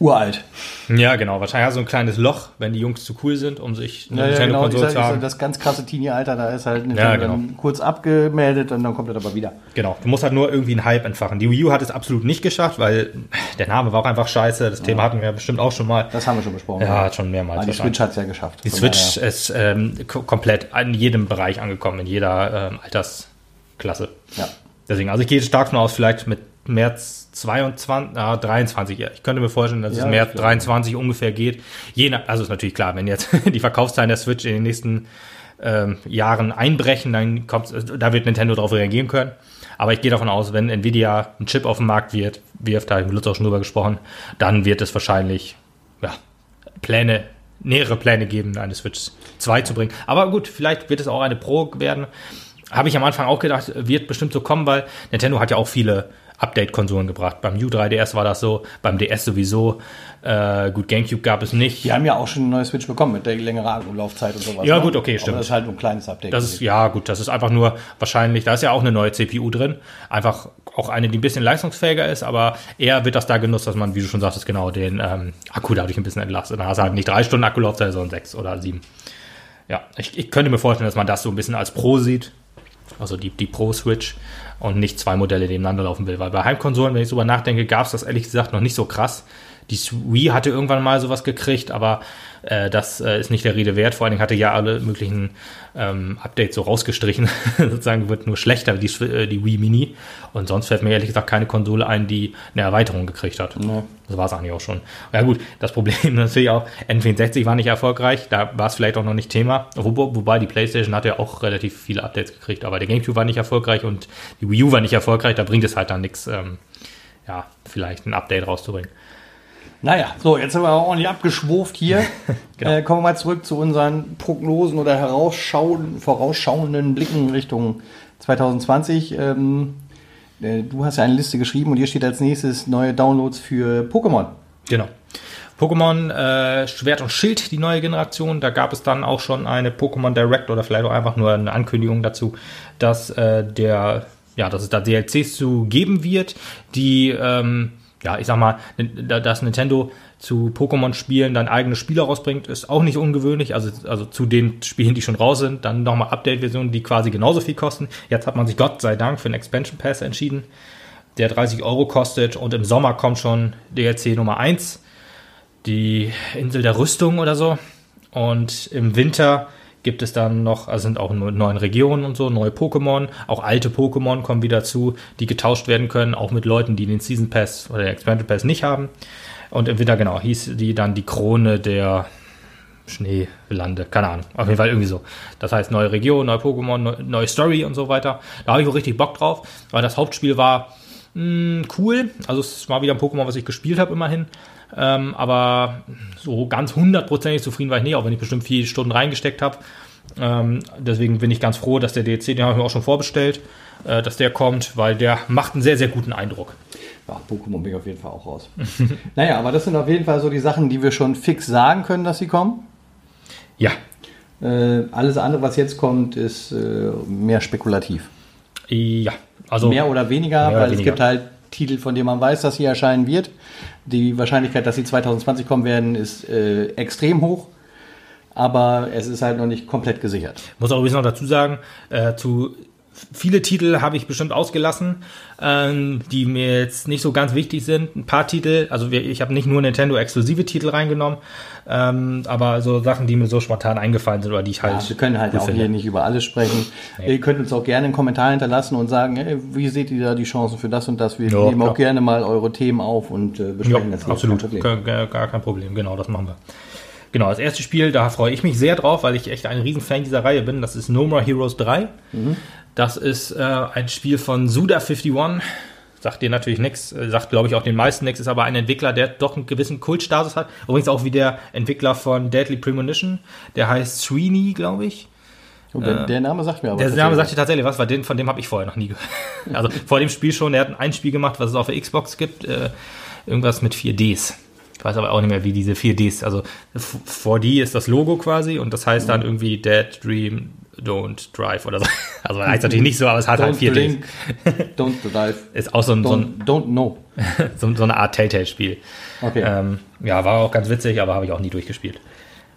uralt. Ja, genau. Wahrscheinlich so ein kleines Loch, wenn die Jungs zu cool sind, um sich eine ja, ja, genau. Konsole zu haben. Das ganz krasse Teenie-Alter, da ist halt ja, genau. dann kurz abgemeldet und dann kommt er aber wieder. Genau. Du musst halt nur irgendwie einen Hype entfachen. Die Wii U hat es absolut nicht geschafft, weil der Name war auch einfach scheiße. Das ja. Thema hatten wir bestimmt auch schon mal. Das haben wir schon besprochen. Ja, hat schon mehrmals. Aber die Switch hat es ja geschafft. Die Switch daher. ist ähm, komplett in jedem Bereich angekommen, in jeder ähm, Altersklasse. Ja. Deswegen, also ich gehe stark von aus, vielleicht mit März 22, ah, 23. Ich könnte mir vorstellen, dass ja, es März 23 ungefähr geht. Je nach, also ist natürlich klar, wenn jetzt die Verkaufszahlen der Switch in den nächsten ähm, Jahren einbrechen, dann kommt, da wird Nintendo darauf reagieren können. Aber ich gehe davon aus, wenn Nvidia ein Chip auf den Markt wird, wirft, da haben wir Lutz auch schon drüber gesprochen, dann wird es wahrscheinlich ja, Pläne, nähere Pläne geben, eine Switch 2 zu bringen. Aber gut, vielleicht wird es auch eine Pro werden. Habe ich am Anfang auch gedacht, wird bestimmt so kommen, weil Nintendo hat ja auch viele Update-Konsolen gebracht. Beim U3DS war das so, beim DS sowieso. Äh, gut, GameCube gab es nicht. Die haben ja auch schon eine neue Switch bekommen mit der längeren Laufzeit und sowas. Ja, ne? gut, okay, stimmt. Aber das ist halt ein kleines Update. Das ist, ja, gut, das ist einfach nur wahrscheinlich, da ist ja auch eine neue CPU drin. Einfach auch eine, die ein bisschen leistungsfähiger ist, aber eher wird das da genutzt, dass man, wie du schon sagtest, genau den ähm, Akku dadurch ein bisschen entlastet. Dann hast du halt nicht drei Stunden Akkulaufzeit, sondern sechs oder sieben. Ja, ich, ich könnte mir vorstellen, dass man das so ein bisschen als Pro sieht. Also die, die Pro-Switch und nicht zwei Modelle nebeneinander laufen will. Weil bei Heimkonsolen, wenn ich drüber nachdenke, gab es das ehrlich gesagt noch nicht so krass. Die Wii hatte irgendwann mal sowas gekriegt, aber äh, das äh, ist nicht der Rede wert. Vor allen Dingen hatte ja alle möglichen ähm, Updates so rausgestrichen. Sozusagen wird nur schlechter, die, äh, die Wii Mini. Und sonst fällt mir ehrlich gesagt keine Konsole ein, die eine Erweiterung gekriegt hat. Ja. Das war es eigentlich auch schon. Ja gut, das Problem natürlich auch, N64 war nicht erfolgreich, da war es vielleicht auch noch nicht Thema. Wo, wobei die Playstation hatte ja auch relativ viele Updates gekriegt, aber der GameCube war nicht erfolgreich und die Wii U war nicht erfolgreich, da bringt es halt dann nichts, ähm, ja, vielleicht ein Update rauszubringen. Naja, so, jetzt sind wir auch ordentlich abgeschwurft hier. genau. äh, kommen wir mal zurück zu unseren Prognosen oder vorausschauenden Blicken Richtung 2020. Ähm, äh, du hast ja eine Liste geschrieben und hier steht als nächstes neue Downloads für Pokémon. Genau. Pokémon äh, Schwert und Schild, die neue Generation. Da gab es dann auch schon eine Pokémon Direct oder vielleicht auch einfach nur eine Ankündigung dazu, dass äh, der, ja, dass es da DLCs zu geben wird, die ähm, ja, ich sag mal, dass Nintendo zu Pokémon-Spielen dann eigene Spiele rausbringt, ist auch nicht ungewöhnlich. Also, also zu den Spielen, die schon raus sind, dann nochmal Update-Versionen, die quasi genauso viel kosten. Jetzt hat man sich Gott sei Dank für einen Expansion Pass entschieden, der 30 Euro kostet und im Sommer kommt schon DLC Nummer 1, die Insel der Rüstung oder so. Und im Winter gibt es dann noch, also sind auch neue Regionen und so, neue Pokémon, auch alte Pokémon kommen wieder zu, die getauscht werden können, auch mit Leuten, die den Season Pass oder den Expansion Pass nicht haben. Und im Winter, genau, hieß die dann die Krone der Schneelande, keine Ahnung, auf jeden Fall irgendwie so. Das heißt, neue Region, neue Pokémon, neue Story und so weiter. Da habe ich auch richtig Bock drauf, weil das Hauptspiel war mh, hm, cool. Also es war wieder ein Pokémon, was ich gespielt habe immerhin. Ähm, aber so ganz hundertprozentig zufrieden war ich nicht, auch wenn ich bestimmt vier Stunden reingesteckt habe. Ähm, deswegen bin ich ganz froh, dass der DLC, den habe ich mir auch schon vorbestellt, äh, dass der kommt, weil der macht einen sehr, sehr guten Eindruck. Ja, Pokémon bin ich auf jeden Fall auch raus. naja, aber das sind auf jeden Fall so die Sachen, die wir schon fix sagen können, dass sie kommen. Ja. Äh, alles andere, was jetzt kommt, ist äh, mehr spekulativ. Ja, also. Mehr oder weniger, mehr oder weil weniger. es gibt halt Titel, von denen man weiß, dass sie erscheinen wird. Die Wahrscheinlichkeit, dass sie 2020 kommen werden, ist äh, extrem hoch. Aber es ist halt noch nicht komplett gesichert. Muss auch übrigens noch dazu sagen, äh, zu viele Titel habe ich bestimmt ausgelassen, ähm, die mir jetzt nicht so ganz wichtig sind. Ein paar Titel, also ich habe nicht nur Nintendo-exklusive Titel reingenommen, ähm, aber so Sachen, die mir so spontan eingefallen sind oder die ich halt. Ja, wir können halt auch finde. hier nicht über alles sprechen. Nee. Ihr könnt uns auch gerne einen Kommentar hinterlassen und sagen, hey, wie seht ihr da die Chancen für das und das? Wir jo, nehmen auch gerne mal eure Themen auf und äh, besprechen jo, das. Absolut, kein gar, gar kein Problem. Genau, das machen wir. Genau, das erste Spiel, da freue ich mich sehr drauf, weil ich echt ein Riesenfan dieser Reihe bin. Das ist No More Heroes 3. Mhm. Das ist äh, ein Spiel von Suda51. Sagt dir natürlich nichts, äh, sagt glaube ich auch den meisten nichts, ist aber ein Entwickler, der doch einen gewissen Kultstatus hat. Übrigens auch wie der Entwickler von Deadly Premonition, der heißt Sweeney, glaube ich. Oh, der, der, Name sagt mir aber. Der Name sagt dir tatsächlich was, weil den, von dem habe ich vorher noch nie gehört. Also vor dem Spiel schon, er hat ein Spiel gemacht, was es auf der Xbox gibt, äh, irgendwas mit 4Ds. Ich weiß aber auch nicht mehr, wie diese 4Ds, also 4D ist das Logo quasi und das heißt dann mhm. irgendwie Dead Dream Don't Drive oder so. Also heißt natürlich nicht so, aber es hat halt Don't vier drink, Ds. don't drive, Ist auch so, ein, so, ein, don't, don't know. so, so eine Art Telltale-Spiel. Okay. Ähm, ja, war auch ganz witzig, aber habe ich auch nie durchgespielt.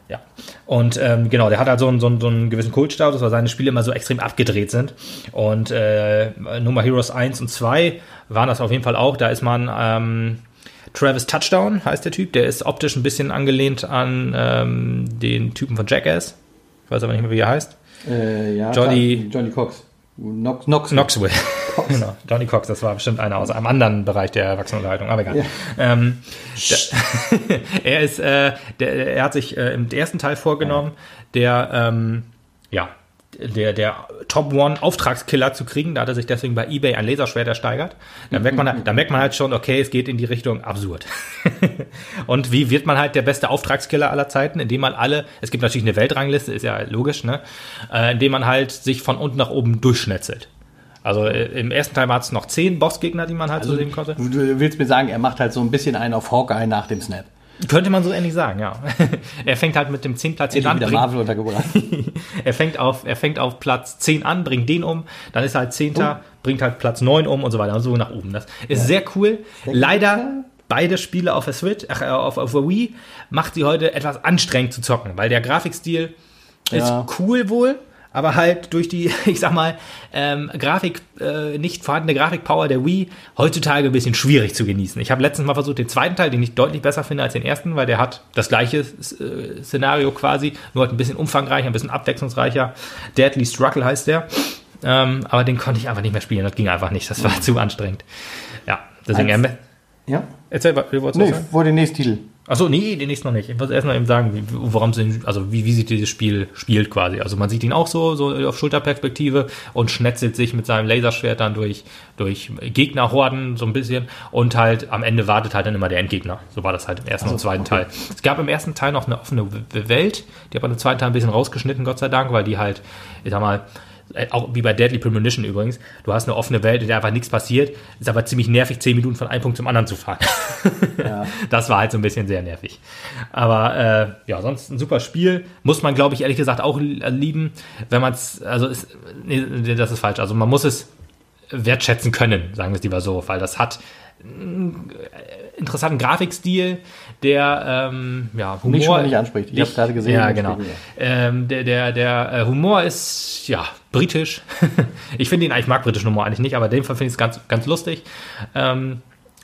Ja. Und ähm, genau, der hat halt so einen, so, einen, so einen gewissen Kultstatus, weil seine Spiele immer so extrem abgedreht sind. Und äh, Nummer Heroes 1 und 2 waren das auf jeden Fall auch. Da ist man ähm, Travis Touchdown, heißt der Typ. Der ist optisch ein bisschen angelehnt an ähm, den Typen von Jackass. Ich weiß aber nicht mehr, wie er heißt. Äh, ja, Johnny- Johnny Cox. Nox, Nox. Knoxville. genau. Johnny Cox, das war bestimmt einer aus einem anderen Bereich der Erwachsenenunterhaltung, aber egal. Ja. Ähm, der, er ist, äh, der, er hat sich äh, im ersten Teil vorgenommen, der, ähm, ja, der, der Top One Auftragskiller zu kriegen. Da hat er sich deswegen bei eBay ein Laserschwert ersteigert. Da merkt man, halt- da merkt man halt schon, okay, es geht in die Richtung absurd. Und wie wird man halt der beste Auftragskiller aller Zeiten? Indem man alle, es gibt natürlich eine Weltrangliste, ist ja logisch, ne? Äh, indem man halt sich von unten nach oben durchschnetzelt. Also äh, im ersten Teil waren es noch zehn Bossgegner, die man halt so sehen konnte. Du, du willst mir sagen, er macht halt so ein bisschen einen auf Hawkeye nach dem Snap. Könnte man so ähnlich sagen, ja. er fängt halt mit dem 10 platziert Endlich an, bringt, Marvel untergebracht. er, fängt auf, er fängt auf Platz 10 an, bringt den um, dann ist er halt 10. bringt halt Platz 9 um und so weiter und so nach oben. Das ist sehr cool. Leider beide Spiele auf der Switch, ach, äh, auf, auf der Wii, macht sie heute etwas anstrengend zu zocken, weil der Grafikstil ist Ja. cool wohl, aber halt durch die, ich sag mal, ähm, Grafik, äh, nicht vorhandene Grafikpower der Wii heutzutage ein bisschen schwierig zu genießen. Ich habe letztens mal versucht, den zweiten Teil, den ich deutlich besser finde als den ersten, weil der hat das gleiche äh, Szenario quasi, nur halt ein bisschen umfangreicher, ein bisschen abwechslungsreicher. Deadly Struggle heißt der. Ähm, aber den konnte ich einfach nicht mehr spielen, das ging einfach nicht, das war zu anstrengend. Ja, deswegen, Eins- ja? erzähl, was- du wolltest Nee, vor den nächsten Titel. Achso, nee, den nächsten noch nicht. Ich muss erst mal eben sagen, worum es in- also wie, wie sich dieses Spiel spielt quasi. Also man sieht ihn auch so, so auf Schulterperspektive und schnetzelt sich mit seinem Laserschwert dann durch, durch Gegnerhorden so ein bisschen und halt am Ende wartet halt dann immer der Endgegner. So war das halt im ersten und zweiten Teil. Es gab im ersten Teil noch eine offene Welt, die hat man im zweiten Teil ein bisschen rausgeschnitten, Gott sei Dank, weil die halt, ich sag mal, auch wie bei Deadly Premonition übrigens, du hast eine offene Welt, in der einfach nichts passiert, ist aber ziemlich nervig, zehn Minuten von einem Punkt zum anderen zu fahren. Das war halt so ein bisschen sehr nervig. Aber äh, ja, sonst ein super Spiel. Muss man, glaube ich, ehrlich gesagt auch li- lieben, wenn man es, also ist, nee, nee, das ist falsch. Also man muss es wertschätzen können, sagen wir es lieber so, weil das hat einen interessanten Grafikstil, der ähm, ja, Humor Mich schon nicht anspricht. Ich hab's gerade gesehen, Ja, genau. Ähm, der der, der äh, Humor ist ja britisch. ich finde ihn, ich mag britischen Humor eigentlich nicht, aber in dem Fall finde ich es ganz, ganz lustig. Ähm,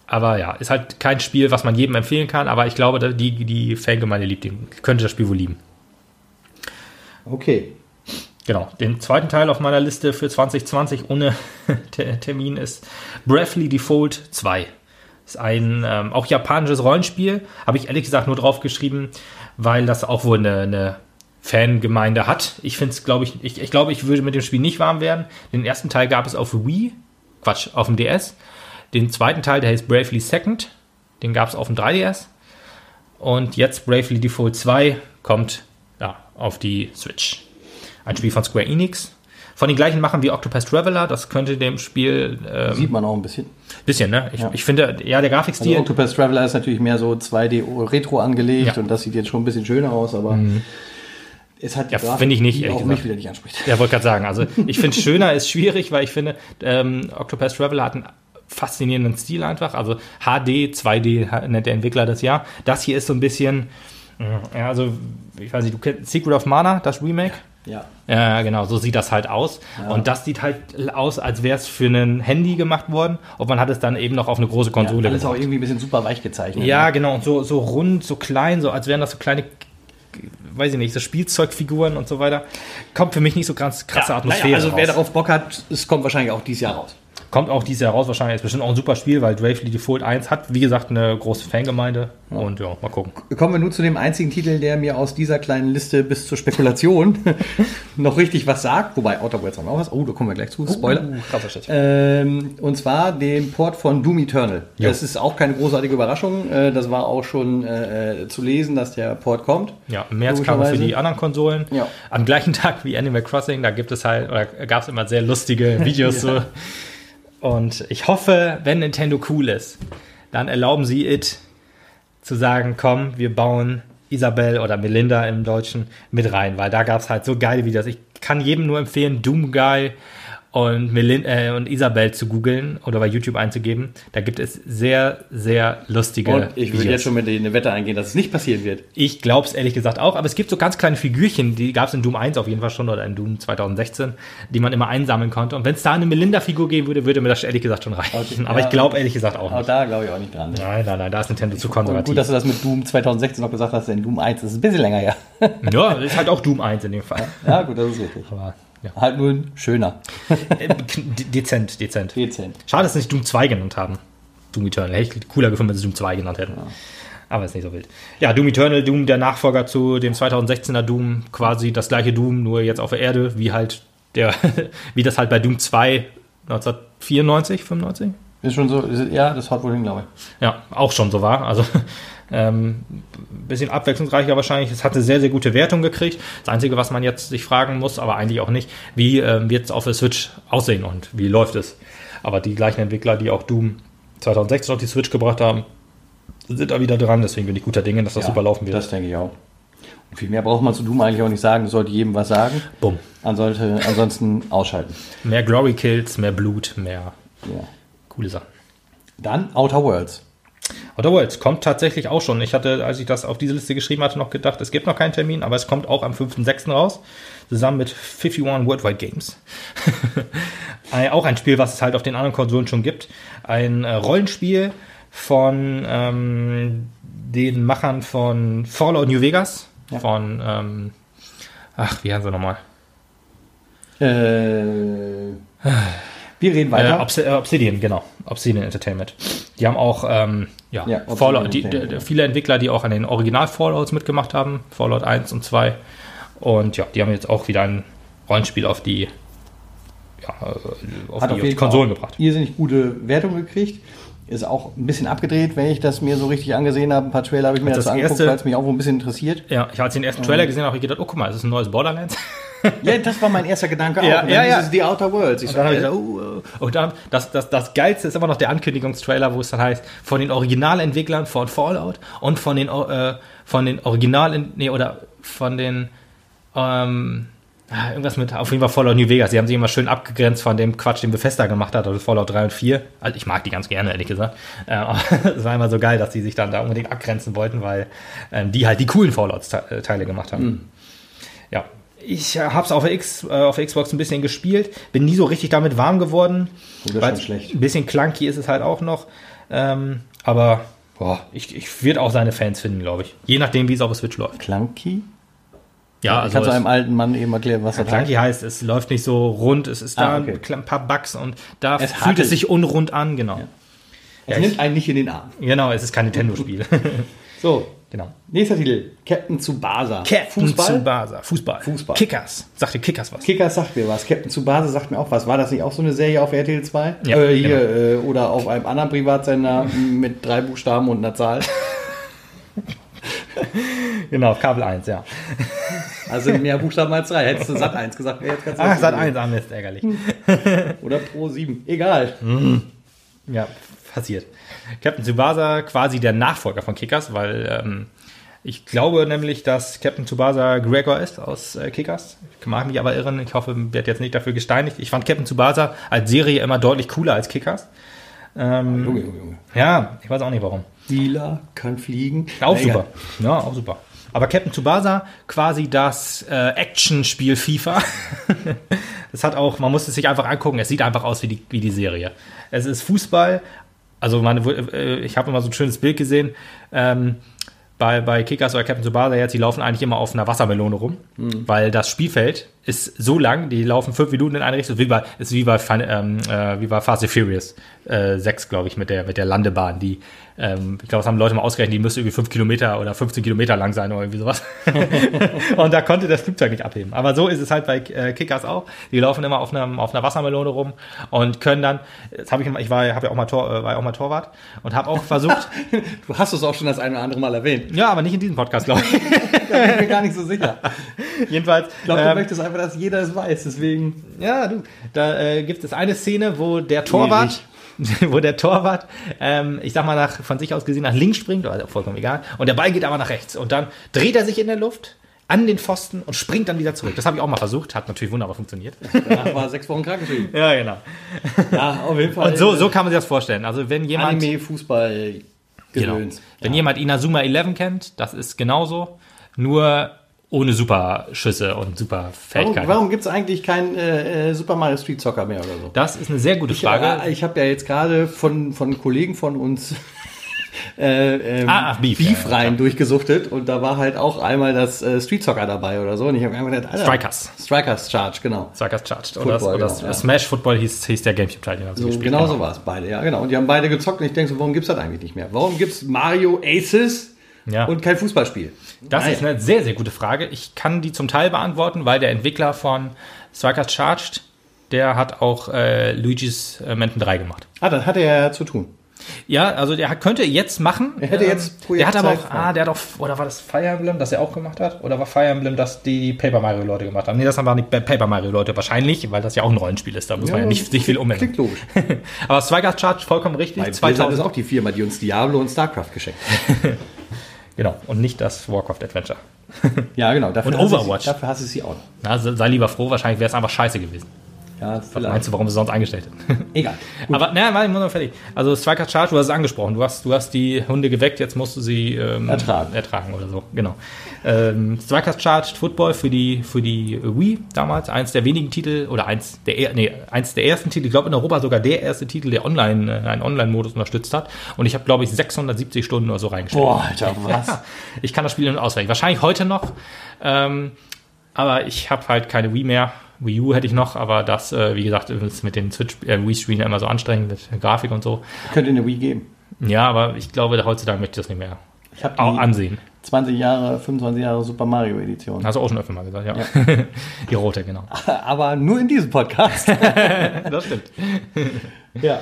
aber ja, ist halt kein Spiel, was man jedem empfehlen kann, aber ich glaube, die, die Fangemeinde liebt ihn, könnte das Spiel wohl lieben. Okay. Genau, den zweiten Teil auf meiner Liste für 2020 ohne Ter- Termin ist Bravely Default 2. Ist ein ähm, auch japanisches Rollenspiel, habe ich ehrlich gesagt nur drauf geschrieben, weil das auch wohl eine, eine Fangemeinde hat. Ich finde es, glaube ich, ich, ich glaube, ich würde mit dem Spiel nicht warm werden. Den ersten Teil gab es auf Wii, Quatsch, auf dem DS. Den zweiten Teil, der heißt Bravely Second, den gab es auf dem 3DS. Und jetzt Bravely Default 2 kommt ja, auf die Switch. Ein Spiel von Square Enix. Von den gleichen Machern wie Octopus Traveler. Das könnte dem Spiel ähm, Sieht man auch ein bisschen. bisschen, ne? Ich, Ja. ich finde, ja, der Also Grafikstil. Octopus Traveler ist natürlich mehr so 2D Retro angelegt Ja. Mhm. und das sieht jetzt schon ein bisschen schöner aus, aber es hat Ja, finde ich nicht, die auch mich wieder nicht anspricht. Ja, wollte gerade sagen. Also ich finde schöner ist schwierig, weil ich finde, ähm, Octopus Traveler hat einen faszinierenden Stil einfach. Also HD, 2D ha- nennt der Entwickler das ja. Das hier ist so ein bisschen, ja, also ich weiß nicht, du kennst Secret of Mana, das Remake? Ja. Ja, genau, so sieht das halt aus. Und das sieht halt aus, als wäre es für ein Handy gemacht worden. Und man hat es dann eben noch auf eine große Konsole Alles auch gebracht. irgendwie ein bisschen super weich gezeichnet. Ja, genau, und so, so rund, so klein, so als wären das so kleine, weiß ich nicht, so Spielzeugfiguren und so weiter. Kommt für mich nicht so ganz krasse Atmosphäre. Naja, also wer raus. darauf Bock hat, es kommt wahrscheinlich auch dieses Jahr raus. Kommt auch dieses Jahr raus, wahrscheinlich ist bestimmt auch ein super Spiel, weil Bravely Default 1 hat, wie gesagt, eine große Fangemeinde. Und ja, mal gucken. Kommen wir nun zu dem einzigen Titel, der mir aus dieser kleinen Liste bis zur Spekulation noch richtig was sagt. Wobei Outer Worlds haben auch was. Oh, da kommen wir gleich zu. Spoiler. krasser Shit. Ähm, und zwar den Port von Doom Eternal. Jo. Das ist auch keine großartige Überraschung. Äh, das war auch schon äh, äh, zu lesen, dass der Port kommt. Ja, im März kam er für die anderen Konsolen. Ja. Am gleichen Tag wie Animal Crossing, da gibt es halt, oder gab es immer sehr lustige Videos so. Und ich hoffe, wenn Nintendo cool ist, dann erlauben sie it zu sagen, komm, wir bauen Isabel oder Melinda im Deutschen mit rein, weil da gab es halt so geile Videos. Ich kann jedem nur empfehlen, Doom Guy und, Melin äh, und Isabel zu googeln oder bei YouTube einzugeben. Da gibt es sehr, sehr lustige Und ich würde jetzt schon mit dir eine Wette eingehen, dass es nicht passieren wird. Ich glaube es ehrlich gesagt auch, aber es gibt so ganz kleine Figürchen, die gab es in Doom 1 auf jeden Fall schon oder in Doom 2016, die man immer einsammeln konnte. Und wenn es da eine Melinda-Figur geben würde, würde mir das ehrlich gesagt schon reichen. Okay, aber ja. ich glaube ehrlich gesagt auch nicht. da glaube ich auch nicht dran. Nein, nein, nein, da ist Nintendo zu Und konservativ. gut, dass du das mit Doom 2016 noch gesagt hast, denn Doom 1 das ist ein bisschen länger her. ja, das ist halt auch Doom 1 in dem Fall. ja, gut, das ist richtig. Aber ja. Halt nur ein schöner. Äh, de- dezent, dezent. Dezent. Schade, dass sie nicht Doom 2 genannt haben. Doom Eternal. Hätte ich cooler gefunden, wenn sie Doom 2 genannt hätten. Aber ist nicht so wild. Ja, Doom Eternal, Doom, der Nachfolger zu dem 2016er Doom, quasi das gleiche Doom, nur jetzt auf der Erde, wie halt der, wie das halt bei Doom 2 1994, 95? Ist schon so, ist, ja, das haut wohl hin, glaube ich. Ja, auch schon so war. Also ähm, bisschen abwechslungsreicher wahrscheinlich. Es hatte sehr, sehr gute Wertung gekriegt. Das Einzige, was man jetzt sich fragen muss, aber eigentlich auch nicht, wie ähm, wird es auf der Switch aussehen und wie läuft es? Aber die gleichen Entwickler, die auch Doom 2016 auf die Switch gebracht haben, sind da wieder dran. Deswegen bin ich guter Dinge, dass das Ja, super laufen wird. Das denke ich auch. Und viel mehr braucht man zu Doom eigentlich auch nicht sagen. Das sollte jedem was sagen. Bumm. Ansonsten, ansonsten ausschalten. Mehr Glory Kills, mehr Blut, mehr Ja. coole Sachen. Dann Outer Worlds. Outer Worlds kommt tatsächlich auch schon. Ich hatte, als ich das auf diese Liste geschrieben hatte, noch gedacht, es gibt noch keinen Termin, aber es kommt auch am 5.6. raus, zusammen mit 51 Worldwide Games. auch ein Spiel, was es halt auf den anderen Konsolen schon gibt. Ein äh, Rollenspiel von ähm, den Machern von Fallout New Vegas, Ja. von, ähm, ach, wie heißen sie nochmal? Äh, wir reden Äh, weiter. Obs äh, Obsidian, genau. Obsidian Entertainment. Die haben auch ähm, ja, Ja, Fallout, die, die, viele Entwickler, die auch an den Original Fallouts mitgemacht haben, Fallout 1 und 2. Und ja, die haben jetzt auch wieder ein Rollenspiel auf die, ja, äh, auf Hat die, auf Konsolen gebracht. irrsinnig gute Wertung gekriegt. Ist auch ein bisschen abgedreht, wenn ich das mir so richtig angesehen habe. Ein paar Trailer habe ich mir Das dazu angeguckt, weil es mich auch ein bisschen interessiert. Ja, ich ich den ersten Trailer gesehen habe, habe ich gedacht, oh guck mal, das ist ein neues Borderlands. Ja, das war mein erster Gedanke Ja, auch. Ja, ja. dieses The Outer Worlds. Ich Und dann habe ich so, gedacht, oh, oh. Und dann, das, das, das Geilste ist immer noch der Ankündigungstrailer, wo es dann heißt, von den Originalentwicklern von Fallout und von den, äh, von den Original, nee, oder von den, ähm, irgendwas mit, auf jeden Fall Fallout New Vegas. Die haben sich immer schön abgegrenzt von dem Quatsch, den Bethesda gemacht hat, also Fallout 3 und 4. Also ich mag die ganz gerne, ehrlich gesagt. Äh, es war immer so geil, dass die sich dann da unbedingt abgrenzen wollten, weil ähm, die halt die coolen Fallout-Teile gemacht haben. Ja, ich habe es auf, X, äh, auf Xbox ein bisschen gespielt, bin nie so richtig damit warm geworden. Oh, weil schlecht. Ein bisschen clunky ist es halt auch noch. Ähm, aber boah, ich, ich werde auch seine Fans finden, glaube ich. Je nachdem, wie es auf der Switch läuft. Clunky? Ja, also Kannst du einem alten Mann eben erklären, was das clunky heißt, es läuft nicht so rund, es ist da Ah, okay. ein paar Bugs und da Es fühlt es sich unrund an, genau. Es Ja, nimmt einen nicht in den Arm. Genau, es ist kein Nintendo-Spiel. So, genau. nächster Titel. Captain Tsubasa. Captain Fußball? Tsubasa. Fußball. Fußball. Kickers. Sagt dir Kickers was? Kickers sagt mir was. Captain Tsubasa sagt mir auch was. War das nicht auch so eine Serie auf RTL 2? Ja, äh, hier, genau. äh, oder auf einem anderen Privatsender mit drei Buchstaben und einer Zahl. Genau, Kabel 1, ja. Also mehr Buchstaben als drei. Hättest du Sat 1 gesagt, wäre jetzt Ach, lustig Sat gewesen. 1 an ist ärgerlich. Oder Pro 7. Egal. Ja, passiert. Captain Tsubasa quasi der Nachfolger von Kickers, weil ähm, ich glaube nämlich, dass Captain Tsubasa Gregor ist aus äh, Kickers. Ich mag mich aber irren. Ich hoffe, werde jetzt nicht dafür gesteinigt. Ich fand Captain Tsubasa als Serie immer deutlich cooler als Kickers. Ähm, Junge, Junge, Junge. ja, ich weiß auch nicht warum. Dealer kann fliegen. Auch Na, super. egal. Ja, auch super. Aber Captain Tsubasa, quasi das äh, Actionspiel FIFA. das hat auch, man muss es sich einfach angucken, es sieht einfach aus wie die, wie die Serie. Es ist Fußball, also meine, äh, ich habe immer so ein schönes Bild gesehen, ähm, bei, bei Kickers oder Captain Tsubasa jetzt, die laufen eigentlich immer auf einer Wassermelone rum, weil das Spielfeld ist so lang, die laufen fünf Minuten in eine Richtung, wie bei, ist wie bei, ähm, äh, wie bei Fast and Furious äh, 6, glaube ich, mit der, mit der Landebahn, die, ähm, ich glaube, das haben Leute mal ausgerechnet, die müsste irgendwie fünf Kilometer oder 15 Kilometer lang sein oder irgendwie sowas. und da konnte das Flugzeug nicht abheben. Aber so ist es halt bei äh, Kickers auch. Die laufen immer auf, einem, auf einer Wassermelone rum und können dann, das habe ich, immer- ich war, habe ja auch mal, Tor, äh, war ja auch mal Torwart und habe auch versucht, Du hast es auch schon das eine oder andere Mal erwähnt. ja, aber nicht in diesem Podcast, glaube ich. Da bin ich mir gar nicht so sicher. Jedenfalls. Ich glaube, du ähm, möchtest einfach, dass jeder es weiß. Deswegen. Ja, du. Da äh, gibt es eine Szene, wo der Torwart, wo der Torwart, ähm, ich sag mal nach, von sich aus gesehen nach links springt, oder vollkommen egal, und der Ball geht aber nach rechts. Und dann dreht er sich in der Luft, an den Pfosten und springt dann wieder zurück. Das habe ich auch mal versucht, hat natürlich wunderbar funktioniert. Danach war sechs Wochen krankgeschrieben. ja, genau. Ja, auf jeden Fall. Und so, so kann man sich das vorstellen. Also wenn jemand, Anime, Fußball, genau, Gedöns. wenn jemand Inazuma 11 kennt, das ist genauso, nur ohne super Schüsse und super Warum, Fähigkeiten. warum gibt es eigentlich kein äh, äh, Super Mario Street Soccer mehr oder so? Das ist eine sehr gute Ich, Frage. äh, ich habe ja jetzt gerade von, von Kollegen von uns äh, ähm, Ah, ach, Beef, ja, ja, rein durchgesuchtet und da war halt auch einmal das äh, Street Soccer dabei oder so. Und ich habe mir gedacht, Alter, Strikers. Strikers Charge, genau. Strikers Charged. Oder, Football, oder genau, ja. Smash Football hieß, hieß der Gamecube-Teil, den haben sie So, gespielt. genau so war es beide, ja, genau. Und die haben beide gezockt und ich denke so, warum gibt's das eigentlich nicht mehr? Warum gibt's Mario Aces Ja. und kein Fußballspiel? Das Naja. ist eine sehr, sehr gute Frage. Ich kann die zum Teil beantworten, weil der Entwickler von Strikers Charged, der hat auch äh, Luigi's äh, Mansion 3 gemacht. Ah, das hat er ja zu tun. Ja, also der könnte jetzt machen. Er hätte jetzt Der hat aber auch, ah, der hat auch, oder war das Fire Emblem, das er auch gemacht hat? Oder war Fire Emblem, das die Paper Mario Leute gemacht haben? Nee, das waren die Paper Mario Leute wahrscheinlich, weil das ja auch ein Rollenspiel ist. Da muss man ja nicht sich viel umändern. Klingt logisch. aber Strikers Charged vollkommen richtig. Bei Blizzard ist 2000, auch die Firma, die uns Diablo und StarCraft geschenkt hat. genau. Und nicht das Warcraft Adventure. Ja, genau. Dafür Und Overwatch. Ich, dafür hasse ich sie auch. Na, sei lieber froh, wahrscheinlich wäre es einfach scheiße gewesen. Ja, vielleicht. Meinst du, warum sie sonst eingestellt haben? Egal. Aber naja, warte, ich muss noch fertig. Also Striker Charge, du hast es angesprochen. Du hast, du hast die Hunde geweckt, jetzt musst du sie ähm, Ertragen. ertragen oder so. Genau. Ähm, Strikers Charged Football für die für die Wii damals eins der wenigen Titel oder eins der er- nee, eins der ersten Titel. Ich glaube in Europa sogar der erste Titel, der online äh, einen Online-Modus unterstützt hat. Und ich habe glaube ich 670 Stunden oder so reingestellt. Boah, Alter, was? Ja, ich kann das Spiel nicht auswendig. Wahrscheinlich heute noch. Ähm, aber ich habe halt keine Wii mehr. Wii U hätte ich noch, aber das, äh, wie gesagt, ist mit den Switch, äh, Wii-Spielen immer so anstrengend mit Grafik und so. Könnte eine Wii geben. Ja, aber ich glaube, heutzutage möchte ich das nicht mehr Ich habe auch ansehen. 20 Jahre, 25 Jahre Super Mario Edition. Hast du auch schon öfter mal gesagt, ja. die rote, genau. Aber nur in diesem Podcast. Das stimmt. ja.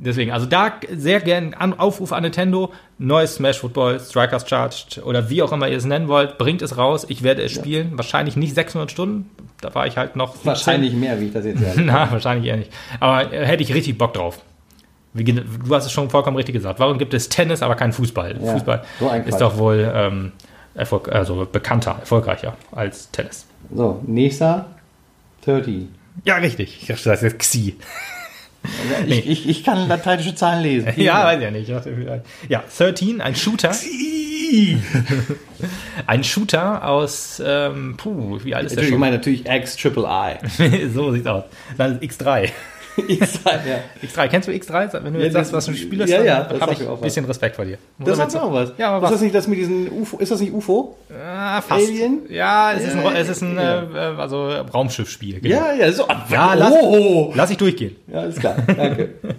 Deswegen, also da sehr gern an, Aufruf an Nintendo, neues Smash Football, Strikers Charged oder wie auch immer ihr es nennen wollt, bringt es raus. Ich werde es spielen. Wahrscheinlich nicht 600 Stunden. Da war ich halt noch 15. Wahrscheinlich mehr, wie ich das jetzt sage. Na, wahrscheinlich eher nicht. Aber äh, hätte ich richtig Bock drauf. Wie, du hast es schon vollkommen richtig gesagt. Warum gibt es Tennis, aber keinen Fußball? Ja, Fußball so ist doch wohl ähm, Erfolg, also bekannter, erfolgreicher als Tennis. So, nächster 30. Ja, richtig. Ich dachte, das ist jetzt Xi. Ich, ich, ich kann lateinische Zahlen lesen. Ja, weiß ja nicht. Ja, 13, ein Shooter. ein Shooter aus, ähm, puh, wie alt ist der Natürlich, ich schon? meine natürlich X Triple I. so sieht's aus. Dann ist X3. Ich sag, ja. X3, kennst du X3? Wenn du jetzt das- sagst, was für ein Spiel ist, ja, dann ja, das habe sagt ich ein bisschen Respekt vor dir. Das Muss sagt man mir auch was. Ja, aber ist was? das nicht das mit diesen UFO? Ist das nicht UFO? Ah, fast. Alien? Ja, es ist ein, Ja, es ist ein ja. äh, äh, also Raumschiffspiel. genau. Ja, ja, so. Ja, lass- oh. Lass ich durchgehen. Ja, ist klar. Danke.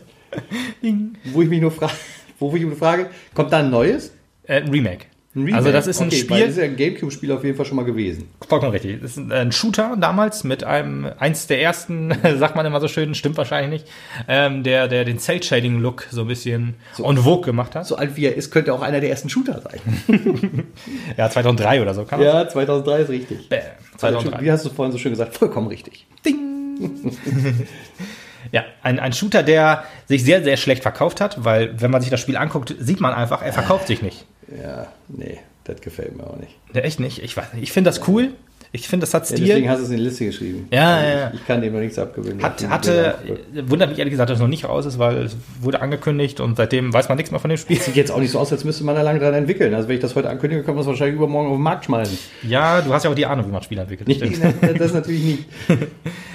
wo ich mich nur frage, wo ich mich nur frage, kommt da ein neues? Äh, ein Remake. Also das ist ein okay, Spiel- das ist ja ein Gamecube-Spiel auf jeden Fall schon mal gewesen. Vollkommen richtig. Das ist ein, ein Shooter damals mit einem, eins der ersten, sagt man immer so schön, stimmt wahrscheinlich nicht, ähm, der, der den Cell-Shading-Look so ein bisschen en vogue gemacht hat. So alt wie er ist, könnte auch einer der ersten Shooter sein. Ja, 2003 oder so. Kann Ja, 2003 ist richtig. Bäm, 2003. Wie hast du vorhin so schön gesagt? Vollkommen richtig. Ja, ein, ein Shooter, der sich sehr, sehr schlecht verkauft hat, weil wenn man sich das Spiel anguckt, sieht man einfach, er verkauft sich nicht. Ja, nee, das gefällt mir auch nicht. Ja, echt nicht. Ich nicht. Ich finde das cool. Ich finde, das hat Ja, Stil. deswegen hast du es in die Liste geschrieben. Ja, Also ja, ja. Ich, ich kann dem noch nichts abgewöhnen. Hat, hatte, wundert mich ehrlich gesagt, dass es noch nicht raus ist, weil es wurde angekündigt und seitdem weiß man nichts mehr von dem Spiel. Sieht jetzt auch nicht so aus, als müsste man da lange dran entwickeln. Also wenn ich das heute ankündige, kann man es wahrscheinlich übermorgen auf den Markt schmeißen. Ja, du hast ja auch die Ahnung, wie man Spiele entwickelt. Stimmt. das ist natürlich nicht.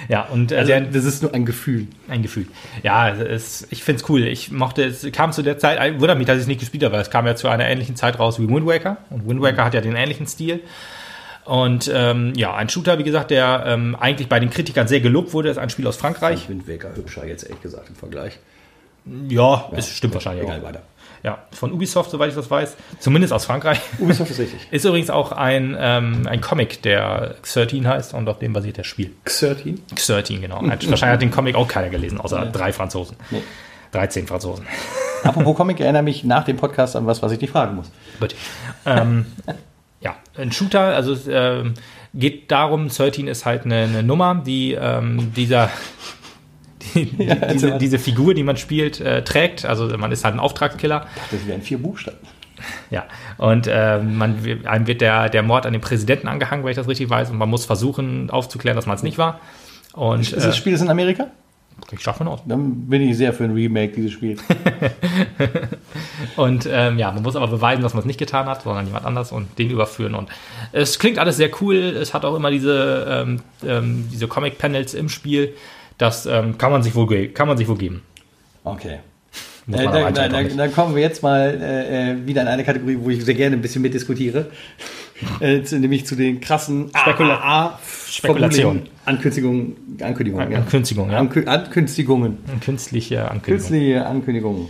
Ja, und äh, Also, der, das ist nur ein Gefühl. ein Gefühl. Ja, es, ich finde es cool. Ich mochte, es kam zu der Zeit, wundert mich, dass ich es nicht gespielt habe, weil es kam ja zu einer ähnlichen Zeit raus wie Wind Waker. Und Wind Waker hat ja den ähnlichen Stil. Und ähm, ja, ein Shooter, wie gesagt, der ähm, eigentlich bei den Kritikern sehr gelobt wurde, ist ein Spiel aus Frankreich. Ich bin Waker hübscher jetzt ehrlich gesagt im Vergleich. Ja, es stimmt wahrscheinlich Egal, auch. weiter. Ja, von Ubisoft, soweit ich das weiß. Zumindest aus Frankreich. Ubisoft ist richtig. Ist übrigens auch ein, ähm, ein Comic, der 13 heißt und auf dem basiert das Spiel. 13? 13, genau. Wahrscheinlich hat den Comic auch keiner gelesen, außer drei Franzosen. Nee. 13 Franzosen. Apropos Comic, erinnere mich nach dem Podcast an was, was ich dich fragen muss. Gut. ähm, ja, ein Shooter, also es ähm, geht darum, 13 ist halt eine, eine Nummer, die ähm, dieser die, die, diese, also- diese Figur, die man spielt, äh, trägt. Also man ist halt ein Auftragskiller. Das wären vier Buchstaben. Ja, und äh, man, einem wird der, der Mord an den Präsidenten angehangen, wenn ich das richtig weiß, und man muss versuchen aufzuklären, dass man es nicht war. Und, Ist das Spiel ist in Amerika? Ich schaffe aus. Dann bin ich sehr für ein Remake dieses Spiels. und ähm, ja, man muss aber beweisen, dass man es nicht getan hat, sondern jemand anders und den überführen. Und es klingt alles sehr cool. Es hat auch immer diese, ähm, ähm, diese Comic-Panels im Spiel. Das ähm, kann, man sich wohl, kann man sich wohl geben. Okay. Äh, dann, dann, dann, dann, kommen wir jetzt mal äh, äh, wieder in eine Kategorie, wo ich sehr gerne ein bisschen mitdiskutiere. Äh, nämlich zu den krassen Spekula AAA Spekulationen. Ankündigungen. Ankündigungen, ja. Ankündigungen, ja. Ankü Ankündigungen. Künstliche Ankündigungen. Künstliche Ankündigungen.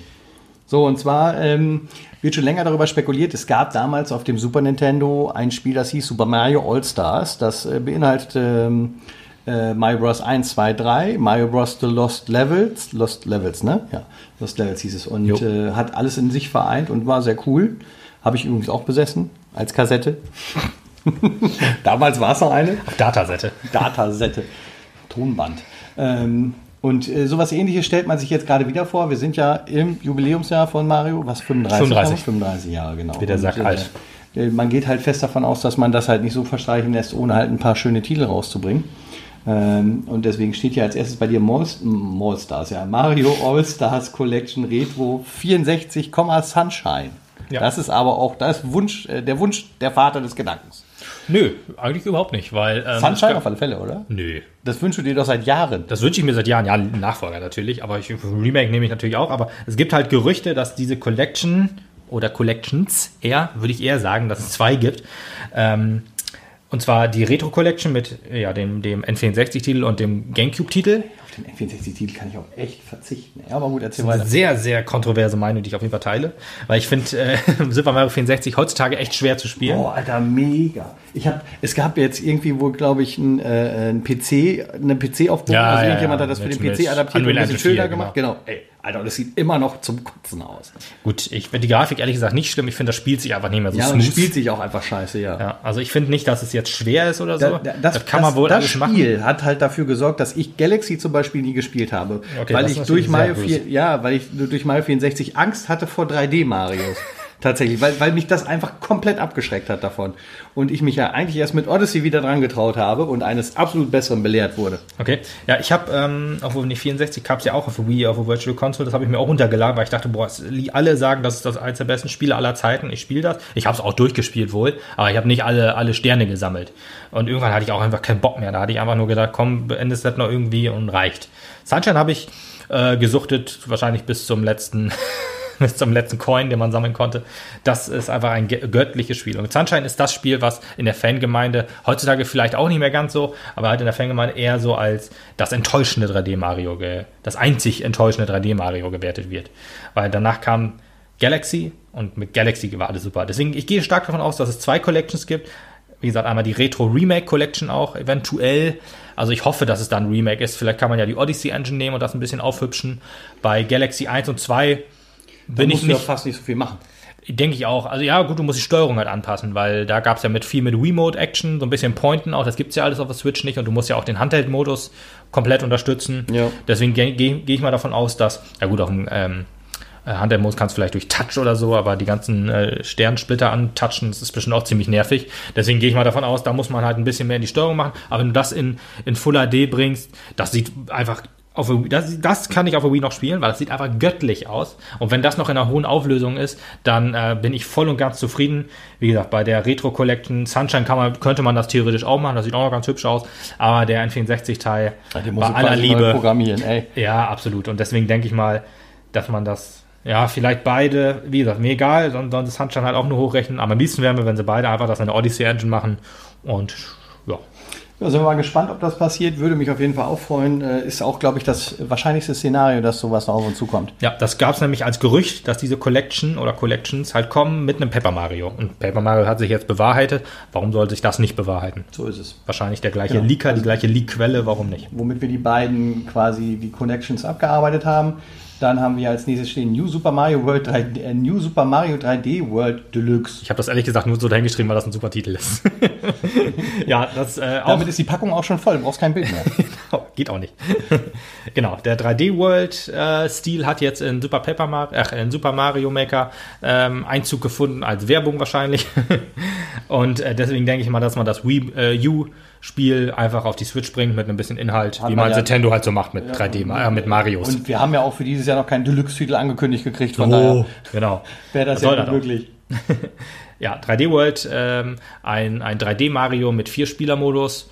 So, und zwar ähm, wird schon länger darüber spekuliert. Es gab damals auf dem Super Nintendo ein Spiel, das hieß Super Mario All Stars. Das äh, beinhaltete ähm, äh, Mario Bros. 1, 2, 3, Mario Bros. The Lost Levels, Lost Levels, ne? Ja, Lost Levels hieß es. Und äh, hat alles in sich vereint und war sehr cool. Habe ich übrigens auch besessen, als Kassette. Damals war es noch eine. Datasette. Datasette. Tonband. Ähm, und äh, sowas ähnliches stellt man sich jetzt gerade wieder vor. Wir sind ja im Jubiläumsjahr von Mario, was 35? 35. 35 Jahre, genau. Wie der Sack und, alt. Äh, man geht halt fest davon aus, dass man das halt nicht so verstreichen lässt, ohne halt ein paar schöne Titel rauszubringen. Ähm, und deswegen steht hier als erstes bei dir Mallstars, ja. Mario All-Stars Collection Retro 64, Sunshine. Ja. Das ist aber auch das Wunsch, äh, der Wunsch der Vater des Gedankens. Nö, eigentlich überhaupt nicht, weil. Ähm, Sunshine auf alle Fälle, oder? Nö. Das wünschst du dir doch seit Jahren. Das wünsche ich mir seit Jahren. Ja, Nachfolger natürlich, aber ich, Remake nehme ich natürlich auch. Aber es gibt halt Gerüchte, dass diese Collection oder Collections eher, würde ich eher sagen, dass es zwei gibt. Ähm, und zwar die Retro Collection mit ja, dem, dem N64-Titel und dem GameCube-Titel den N64-Titel kann ich auch echt verzichten. Ja, aber gut, erzähl weiter. Sehr, sehr kontroverse Meinung, die ich auf jeden Fall teile. Weil ich finde äh, Super Mario 64 heutzutage echt schwer zu spielen. Oh, Alter, mega. Ich hab, es gab jetzt irgendwie wohl, glaube ich, ein, äh, ein PC, eine PC-Aufbau. Ja, also ja, irgendjemand hat das mit, für den PC adaptiert und ein bisschen schöner gemacht. Genau. genau. Ey, Alter, das sieht immer noch zum Kotzen aus. Gut, ich finde die Grafik ehrlich gesagt nicht schlimm. Ich finde, das spielt sich einfach nicht mehr so ja, smooth. Ja, spielt sich auch einfach scheiße, ja. ja also ich finde nicht, dass es jetzt schwer ist oder so. Da, da, das, das, kann man wohl das Spiel machen. hat halt dafür gesorgt, dass ich Galaxy zum Beispiel nie gespielt habe. Okay, weil ich durch Mario 4, ja, weil ich durch Mario 64 Angst hatte vor 3D Marios. Tatsächlich, weil, weil mich das einfach komplett abgeschreckt hat davon. Und ich mich ja eigentlich erst mit Odyssey wieder dran getraut habe und eines absolut Besseren belehrt wurde. Okay, ja, ich habe, ähm, obwohl die 64 gab es ja auch auf Wii, auf der Virtual Console, das habe ich mir auch runtergeladen, weil ich dachte, boah, alle sagen, das ist das eines der besten Spiele aller Zeiten. Ich spiele das. Ich habe es auch durchgespielt wohl, aber ich habe nicht alle, alle Sterne gesammelt. Und irgendwann hatte ich auch einfach keinen Bock mehr. Da hatte ich einfach nur gedacht, komm, beendest das noch irgendwie und reicht. Sunshine habe ich äh, gesuchtet, wahrscheinlich bis zum letzten bis zum letzten Coin, den man sammeln konnte. Das ist einfach ein göttliches Spiel. Und Sunshine ist das Spiel, was in der Fangemeinde heutzutage vielleicht auch nicht mehr ganz so, aber halt in der Fangemeinde eher so als das enttäuschende 3D Mario, das einzig enttäuschende 3D Mario gewertet wird. Weil danach kam Galaxy und mit Galaxy war alles super. Deswegen, ich gehe stark davon aus, dass es zwei Collections gibt. Wie gesagt, einmal die Retro Remake Collection auch, eventuell. Also ich hoffe, dass es dann Remake ist. Vielleicht kann man ja die Odyssey Engine nehmen und das ein bisschen aufhübschen. Bei Galaxy 1 und 2 bin ich nicht, fast nicht so viel machen. Denke ich auch. Also ja, gut, du musst die Steuerung halt anpassen, weil da gab es ja mit viel mit Remote-Action, so ein bisschen Pointen auch. Das gibt es ja alles auf der Switch nicht und du musst ja auch den Handheld-Modus komplett unterstützen. Ja. Deswegen gehe geh, geh ich mal davon aus, dass, ja gut, auf dem ähm, äh, Handheld-Modus kannst du vielleicht durch Touch oder so, aber die ganzen äh, Sternsplitter antouchen, das ist bestimmt auch ziemlich nervig. Deswegen gehe ich mal davon aus, da muss man halt ein bisschen mehr in die Steuerung machen. Aber wenn du das in, in Full HD bringst, das sieht einfach auf der, das, das kann ich auf der Wii noch spielen, weil das sieht einfach göttlich aus. Und wenn das noch in einer hohen Auflösung ist, dann äh, bin ich voll und ganz zufrieden. Wie gesagt, bei der Retro Collection Sunshine man, könnte man das theoretisch auch machen, das sieht auch noch ganz hübsch aus. Aber der N64-Teil ja, bei aller Liebe. Programmieren, ey. Ja, absolut. Und deswegen denke ich mal, dass man das ja, vielleicht beide, wie gesagt, mir egal, sonst Sunshine halt auch nur hochrechnen, aber am liebsten wären wir, wenn sie beide einfach das in der Odyssey Engine machen und ja, sind wir mal gespannt, ob das passiert. Würde mich auf jeden Fall auch freuen. Äh, ist auch, glaube ich, das wahrscheinlichste Szenario, dass sowas noch auf uns zukommt. Ja, das gab es nämlich als Gerücht, dass diese Collection oder Collections halt kommen mit einem Paper Mario. Und Paper Mario hat sich jetzt bewahrheitet. Warum soll sich das nicht bewahrheiten? So ist es. Wahrscheinlich der gleiche genau. Leaker, die gleiche Leak-Quelle. Warum nicht? Womit wir die beiden quasi die Connections abgearbeitet haben. Dann haben wir als nächstes stehen New Super Mario World 3, äh, New Super Mario 3D World Deluxe. Ich habe das ehrlich gesagt nur so dahingeschrieben, weil das ein super Titel ist. ja, das äh, Damit ist die Packung auch schon voll, du brauchst kein Bild mehr. Geht auch nicht. genau, der 3D-World-Stil äh, hat jetzt in Super, Paper Mar ach, in Super Mario Maker ähm, Einzug gefunden, als Werbung wahrscheinlich. Und äh, deswegen denke ich mal, dass man das Wii äh, U Spiel einfach auf die Switch bringt mit ein bisschen Inhalt, Hat wie man man ja- Nintendo halt so macht mit 3D, äh, mit Marios. Und wir haben ja auch für dieses Jahr noch keinen Deluxe-Titel angekündigt gekriegt, von oh, daher genau. wäre das ja das nicht möglich. Ja, 3D World, ähm, ein, ein 3D Mario mit Vier-Spieler-Modus.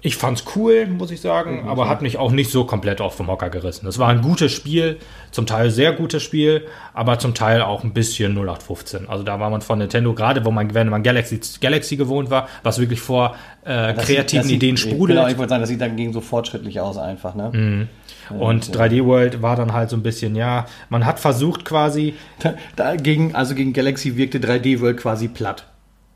Ich fand's cool, muss ich sagen, aber hat mich auch nicht so komplett auf vom Hocker gerissen. Es war ein gutes Spiel, zum Teil sehr gutes Spiel, aber zum Teil auch ein bisschen 0815. Also da war man von Nintendo, gerade wo man, wenn man Galaxy, Galaxy gewohnt war, was wirklich vor äh, kreativen sieht- Ideen sieht, sprudelt. Genau, ich wollte sagen, das sieht dagegen so fortschrittlich aus einfach. Ne? Mhm. Und 3D World war dann halt so ein bisschen, ja, man hat versucht quasi, Dagegen, also gegen Galaxy wirkte 3D World quasi platt.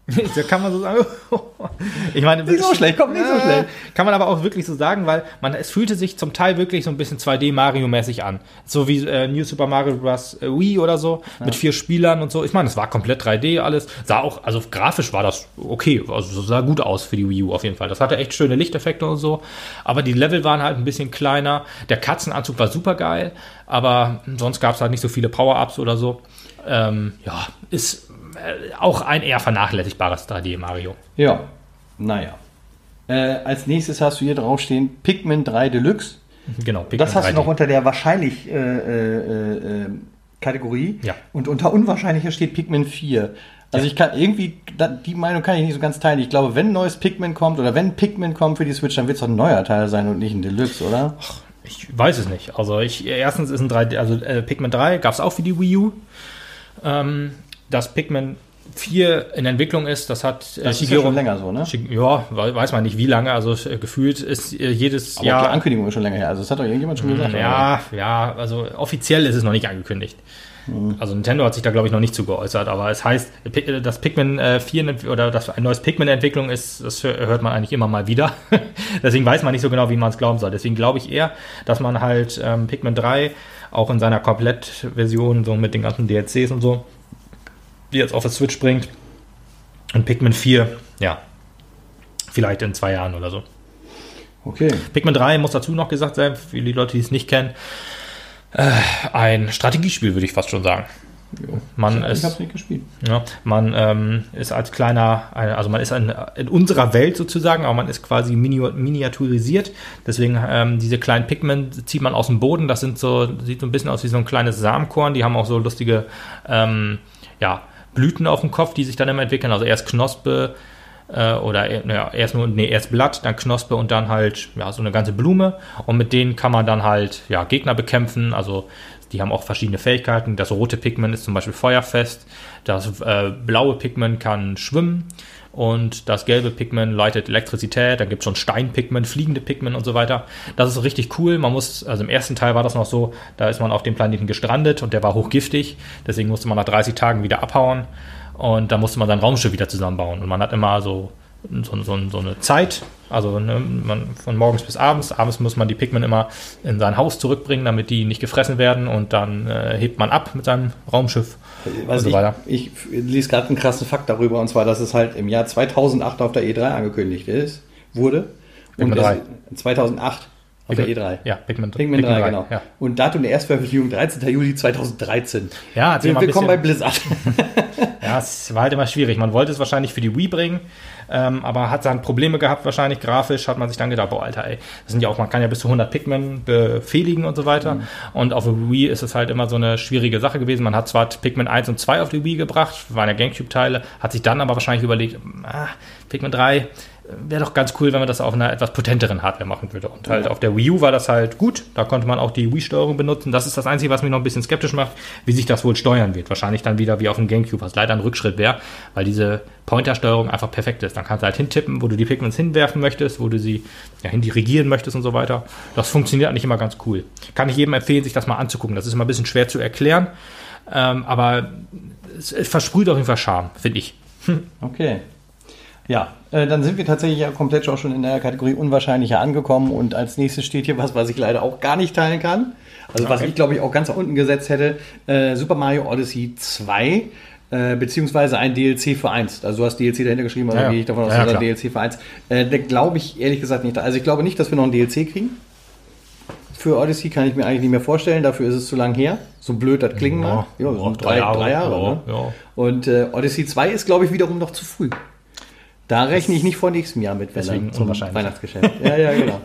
da kann man so sagen, ich meine, Nicht so schlecht, komm, nicht so Ja, schlecht. Kann man aber auch wirklich so sagen, weil man, es fühlte sich zum Teil wirklich so ein bisschen 2D Mario-mäßig an. So wie äh, New Super Mario Bros. äh, Wii oder so, mit vier Spielern und so. Ich meine, es war komplett 3D alles. Sah auch, also grafisch war das okay, also sah gut aus für die Wii U auf jeden Fall. Das hatte echt schöne Lichteffekte und so. Aber die Level waren halt ein bisschen kleiner. Der Katzenanzug war super geil, aber sonst gab es halt nicht so viele Power-Ups oder so. Ähm, ja, ist auch ein eher vernachlässigbares 3D Mario. Ja, naja. Äh, als nächstes hast du hier draufstehen Pikmin 3 Deluxe. Genau, Pikmin Das hast 3D. du noch unter der wahrscheinlich äh, äh, äh, Kategorie. Ja. Und unter unwahrscheinlicher steht Pikmin 4. Also ich kann irgendwie, die Meinung kann ich nicht so ganz teilen. Ich glaube, wenn ein neues Pikmin kommt oder wenn Pikmin kommt für die Switch, dann wird es doch ein neuer Teil sein und nicht ein Deluxe, oder? Ich weiß es nicht. Also ich erstens ist ein 3D, also äh, Pikmin 3 gab es auch für die Wii U. Ähm, dass Pikmin 4 in Entwicklung ist, das hat äh, Das ist ja schon länger so, ne? Shig- Ja, we- weiß man nicht wie lange, also äh, gefühlt ist äh, jedes Aber auch die Jahr. Ankündigung ist schon länger her. Also das hat doch irgendjemand schon gesagt. oder? Ja, ja, also offiziell ist es noch nicht angekündigt. Mhm. Also Nintendo hat sich da glaube ich noch nicht zu geäußert, aber es heißt, äh, dass Pikmin äh, 4 ent- oder dass ein neues Pikmin in Entwicklung ist, das hör- hört man eigentlich immer mal wieder. Deswegen weiß man nicht so genau, wie man es glauben soll. Deswegen glaube ich eher, dass man halt ähm, Pikmin 3 auch in seiner Komplettversion, so mit den ganzen DLCs und so, die jetzt auf der Switch bringt. Und Pikmin 4, ja, vielleicht in zwei Jahren oder so. Okay. Pikmin 3 muss dazu noch gesagt sein, für die Leute, die es nicht kennen, äh, ein Strategiespiel, würde ich fast schon sagen. Man ich ist, nicht gespielt. ja, man ähm, ist als kleiner, also man ist in, in unserer Welt sozusagen, aber man ist quasi mini, miniaturisiert. Deswegen ähm, diese kleinen Pikmin zieht man aus dem Boden. Das sind so, sieht so ein bisschen aus wie so ein kleines Samenkorn. Die haben auch so lustige, ähm, ja, Blüten auf dem Kopf, die sich dann immer entwickeln. Also erst Knospe äh, oder äh, naja, erst nur, nee, erst Blatt, dann Knospe und dann halt ja so eine ganze Blume. Und mit denen kann man dann halt ja Gegner bekämpfen. Also die haben auch verschiedene Fähigkeiten. Das rote Pikmin ist zum Beispiel feuerfest. Das äh, blaue Pikmin kann schwimmen. Und das gelbe Pikmin leitet Elektrizität. Dann gibt es schon Steinpigment, fliegende Pikmin und so weiter. Das ist richtig cool. Man muss, also im ersten Teil war das noch so, da ist man auf dem Planeten gestrandet und der war hochgiftig. Deswegen musste man nach 30 Tagen wieder abhauen. Und da musste man sein Raumschiff wieder zusammenbauen. Und man hat immer so, so, so, so eine Zeit, also ne, man, von morgens bis abends. Abends muss man die Pikmin immer in sein Haus zurückbringen, damit die nicht gefressen werden. Und dann äh, hebt man ab mit seinem Raumschiff Was und so ich, weiter. ich lese gerade einen krassen Fakt darüber, und zwar, dass es halt im Jahr 2008 auf der E3 angekündigt ist, wurde. Pikmin es- 3. 2008 auf der E3. Ja, Pikmin, Pikmin 3, genau. Ja, Und Datum der Erstveröffentlichung 13. Juli 2013. ja mal ein Willkommen bei. Blizzard. Ja, es war halt immer schwierig. Man wollte es wahrscheinlich für die Wii bringen, ähm, aber hat dann Probleme gehabt, wahrscheinlich grafisch, hat man sich dann gedacht, boah, Alter, ey, das sind ja auch, man kann ja bis zu 100 Pikmin befehligen und so weiter. Und auf der Wii ist es halt immer so eine schwierige Sache gewesen. Man hat zwar Pikmin 1 und 2 auf die Wii gebracht, waren ja Gamecube-Teile, hat sich dann aber wahrscheinlich überlegt, ah, Pikmin 3 wäre doch ganz cool, wenn man das auf einer etwas potenteren Hardware machen würde. Und halt auf der Wii U war das halt gut. Da konnte man auch die Wii-Steuerung benutzen. Das ist das Einzige, was mich noch ein bisschen skeptisch macht, wie sich das wohl steuern wird. Wahrscheinlich dann wieder wie auf dem Gamecube, was leider ein Rückschritt wäre, weil diese Pointer-Steuerung einfach perfekt ist. Dann kannst du halt hintippen, wo du die Pikmins hinwerfen möchtest, wo du sie ja, hindirigieren möchtest und so weiter. Das funktioniert eigentlich immer ganz cool. Kann ich jedem empfehlen, sich das mal anzugucken. Das ist immer ein bisschen schwer zu erklären, ähm, aber es, es versprüht auf jeden Fall Charme, finde ich. Okay. Ja, äh, dann sind wir tatsächlich ja komplett auch schon in der Kategorie Unwahrscheinlicher angekommen und als nächstes steht hier was, was ich leider auch gar nicht teilen kann. Also was Okay. ich glaube ich auch ganz nach unten gesetzt hätte. Äh, Super Mario Odyssey 2. Äh, beziehungsweise ein DLC für eins. Also du hast DLC dahinter geschrieben, also Ja, ja. gehe ich davon aus, Ja, ja. DLC für eins. Äh, da glaube ich ehrlich gesagt nicht. Also ich glaube nicht, dass wir noch ein DLC kriegen. Für Odyssey kann ich mir eigentlich nicht mehr vorstellen, dafür ist es zu lang her. So blöd das klingen mag. Ja, sind drei, drei Jahre. Ja, ne? ja. Und äh, Odyssey 2 ist, glaube ich, wiederum noch zu früh. Da rechne ich nicht vor nächstem Jahr mit, wenn Deswegen zum unwahrscheinlich. Weihnachtsgeschäft. Ja, ja, genau.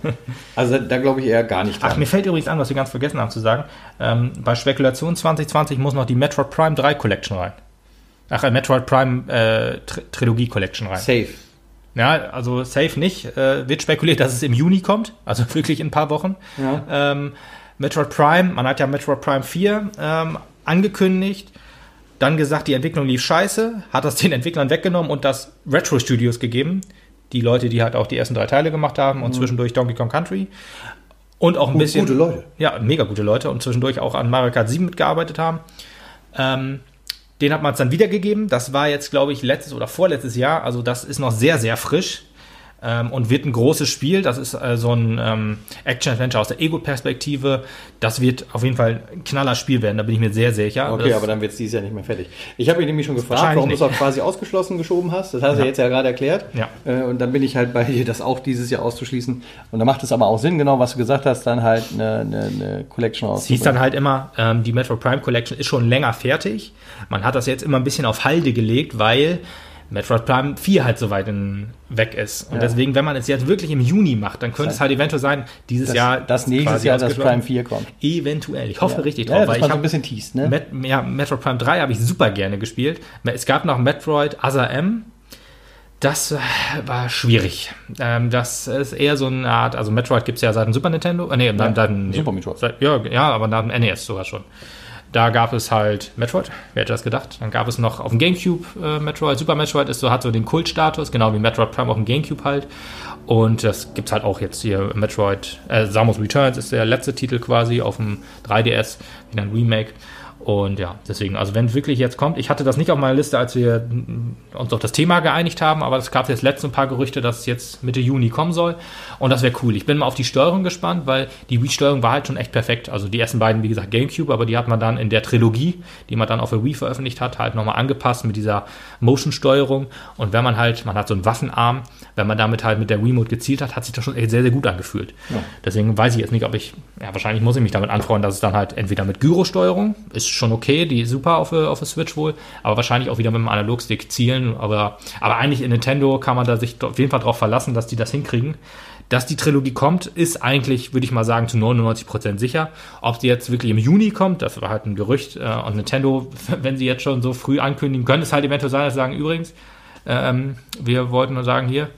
Also da glaube ich eher gar nicht Ach, dran. mir fällt übrigens an, was wir ganz vergessen haben zu sagen. Ähm, bei Spekulation 2020 muss noch die Metroid Prime 3 Collection rein. Ach, äh, Metroid Prime äh, Tr Trilogie Collection rein. Safe. Ja, also safe nicht. Äh, wird spekuliert, dass es im Juni kommt, also wirklich in ein paar Wochen. Ja. Ähm, Metroid Prime, man hat ja Metroid Prime 4 ähm, angekündigt, dann gesagt, die Entwicklung lief scheiße, hat das den Entwicklern weggenommen und das Retro Studios gegeben. Die Leute, die halt auch die ersten drei Teile gemacht haben und zwischendurch Donkey Kong Country. Und auch ein Gut- bisschen. gute Leute. Ja, mega gute Leute und zwischendurch auch an Mario Kart 7 mitgearbeitet haben. Ähm, den hat man es dann wiedergegeben. Das war jetzt, glaube ich, letztes oder vorletztes Jahr. Also das ist noch sehr, sehr frisch ähm, und wird ein großes Spiel. Das ist äh, so ein ähm, Action-Adventure aus der Ego-Perspektive. Das wird auf jeden Fall ein knaller Spiel werden, da bin ich mir sehr sicher. Okay, das, aber dann wird es dieses Jahr nicht mehr fertig. Ich habe mich nämlich schon gefragt, warum du es auch quasi ausgeschlossen geschoben hast. Das hast du Ja. jetzt ja gerade erklärt. Ja. Äh, Und dann bin ich halt bei dir, das auch dieses Jahr auszuschließen. Und da macht es aber auch Sinn, genau was du gesagt hast, dann halt eine, eine, eine Collection Es hieß dann halt immer, ähm, die Metro Prime Collection ist schon länger fertig. Man hat das jetzt immer ein bisschen auf Halde gelegt, weil Metroid Prime 4 halt so weit in, weg ist. Und Ja. deswegen, wenn man es jetzt wirklich im Juni macht, dann könnte Das es halt eventuell sein, dieses das, Jahr. das nächstes Jahr das ausgeschlossen. Prime 4 kommt. Eventuell. Ich hoffe richtig ja, drauf, dass weil ich so ein habe bisschen teast, ne? Met, ja, Metroid Prime 3 habe ich super gerne gespielt. Es gab noch Metroid Other M. Das äh, war schwierig. Ähm, das ist eher so eine Art, also Metroid gibt es ja seit dem Super Nintendo. Äh, nee, dann, dann, Super Metroid. Seit, ja, ja, aber nach dem NES sogar schon. Da gab es halt Metroid, wer hätte das gedacht? Dann gab es noch auf dem Gamecube äh, Metroid. Super Metroid ist so, hat so den Kultstatus, genau wie Metroid Prime auf dem Gamecube halt. Und das gibt's halt auch jetzt hier Metroid, äh, Samus Returns ist der letzte Titel quasi auf dem 3DS, wieder ein Remake. Und ja, deswegen, also wenn wirklich jetzt kommt, ich hatte das nicht auf meiner Liste, als wir uns auf das Thema geeinigt haben, aber es gab jetzt letztens ein paar Gerüchte, dass es jetzt Mitte Juni kommen soll. Und das wäre cool. Ich bin mal auf die Steuerung gespannt, weil die Wii-Steuerung war halt schon echt perfekt. Also die ersten beiden, wie gesagt, GameCube, aber die hat man dann in der Trilogie, die man dann auf der Wii veröffentlicht hat, halt nochmal angepasst mit dieser Motion-Steuerung. Und wenn man halt, man hat so einen Waffenarm, wenn man damit halt mit der Remote gezielt hat, hat sich das schon echt sehr, sehr gut angefühlt. Ja. Deswegen weiß ich jetzt nicht, ob ich, ja, wahrscheinlich muss ich mich damit anfreuen, dass es dann halt entweder mit Gyro-Steuerung, ist schon okay, die ist super auf, der- auf der Switch wohl, aber wahrscheinlich auch wieder mit dem Analogstick zielen. Aber, aber eigentlich in Nintendo kann man da sich auf jeden Fall darauf verlassen, dass die das hinkriegen. Dass die Trilogie kommt, ist eigentlich, würde ich mal sagen, zu 99% sicher. Ob sie jetzt wirklich im Juni kommt, das war halt ein Gerücht. äh, Und Nintendo, wenn sie jetzt schon so früh ankündigen, könnte es halt eventuell sein, dass sie sagen, übrigens, ähm, wir wollten nur sagen, hier,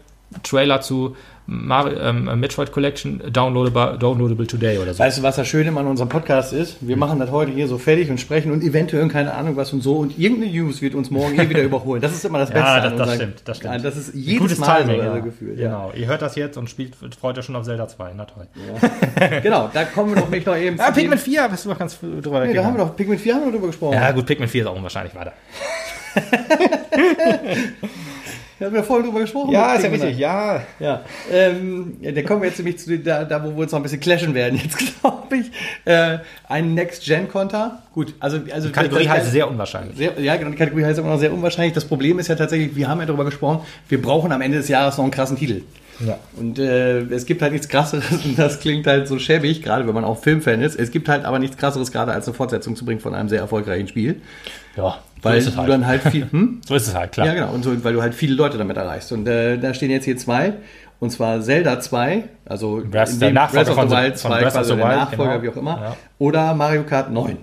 Trailer zu Mario, ähm, Metroid Collection downloadable, downloadable today oder so. Weißt du, was das Schöne an unserem Podcast ist? Wir machen das heute hier so fertig und sprechen und eventuell keine Ahnung was und so und irgendeine News wird uns morgen eh wieder überholen. Das ist immer das Beste. Ja, das, das stimmt, das stimmt. Ja, das ist jedes Mal so also. Ja. Genau. Ihr hört das jetzt und spielt, freut euch schon auf Zelda 2. Na toll. Genau, da kommen wir doch nicht noch eben Ja, zu dem- Pikmin 4, hast du noch ganz drüber Nee, da haben wir doch, Pikmin 4 haben wir drüber gesprochen. Ja, gut, Pikmin 4 ist auch unwahrscheinlich weiter. Da haben wir voll drüber gesprochen. Ja, ist ja richtig, ja. Ja, ähm, ja, da kommen wir jetzt nämlich zu den- da, da wo wir uns noch ein bisschen clashen werden jetzt, glaube ich. Äh, ein Next-Gen-Konter. Gut, also, also Die Kategorie das- heißt sehr unwahrscheinlich. Sehr, ja, genau, die Kategorie heißt immer noch sehr unwahrscheinlich. Das Problem ist ja tatsächlich, wir haben ja darüber gesprochen, wir brauchen am Ende des Jahres noch einen krassen Titel. Ja. Und äh, es gibt halt nichts krasseres und das klingt halt so schäbig, gerade wenn man auch Filmfan ist. Es gibt halt aber nichts krasseres, gerade als eine Fortsetzung zu bringen von einem sehr erfolgreichen Spiel. Ja, Weil so ist es du halt. dann halt viel. Hm? So ist es halt, klar. Ja, genau. Und so, weil du halt viele Leute damit erreichst. Und äh, da stehen jetzt hier zwei. Und zwar Zelda 2, also Breath- in der dem Nachfolger Breath of the von- Wild von 2, Breath of quasi der Nachfolger, genau. wie auch immer. Ja. Hm. Oder Mario Kart 9.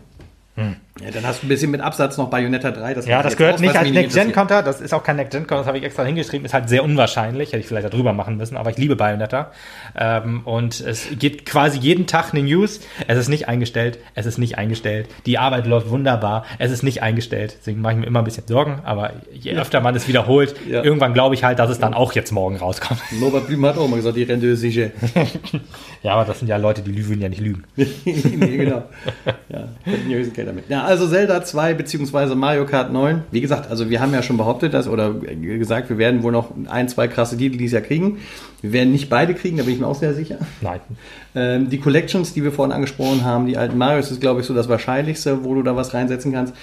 Ja, dann hast du ein bisschen mit Absatz noch Bayonetta 3. Das Ja, das gehört aus, nicht als Next-Gen-Counter, das ist auch kein Next-Gen-Counter, das habe ich extra hingeschrieben, ist halt sehr unwahrscheinlich, hätte ich vielleicht darüber machen müssen, aber ich liebe Bayonetta. Ähm, und es gibt quasi jeden Tag eine News, es ist nicht eingestellt, es ist nicht eingestellt, die Arbeit läuft wunderbar, es ist nicht eingestellt, deswegen mache ich mir immer ein bisschen Sorgen, aber je öfter man es wiederholt, Ja. irgendwann glaube ich halt, dass es dann auch jetzt morgen rauskommt. Norbert Blüm hat auch mal gesagt, die Rente sicher. Ja, aber das sind ja Leute, die lügen ja nicht lügen. nee, genau. Ja, könnten ja höchstens Geld damit. Ja, also Zelda 2 beziehungsweise Mario Kart 9. Wie gesagt, also wir haben ja schon behauptet, dass, oder gesagt, wir werden wohl noch ein, zwei krasse Titel dieses Jahr kriegen. Wir werden nicht beide kriegen, da bin ich mir auch sehr sicher. Nein. Ähm, die Collections, die wir vorhin angesprochen haben, die alten Marios, ist, glaube ich, so das Wahrscheinlichste, wo du da was reinsetzen kannst.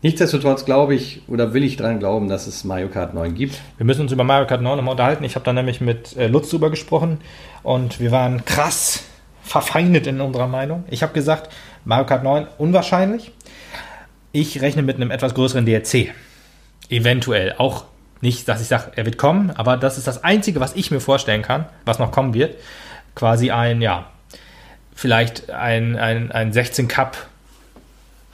Nichtsdestotrotz glaube ich oder will ich daran glauben, dass es Mario Kart 9 gibt. Wir müssen uns über Mario Kart 9 nochmal unterhalten. Ich habe da nämlich mit äh, Lutz drüber gesprochen und wir waren krass verfeindet in unserer Meinung. Ich habe gesagt, Mario Kart 9 unwahrscheinlich. Ich rechne mit einem etwas größeren DLC. Eventuell. Auch nicht, dass ich sage, er wird kommen, aber das ist das Einzige, was ich mir vorstellen kann, was noch kommen wird. Quasi ein, ja, vielleicht ein, ein, ein 16 Cup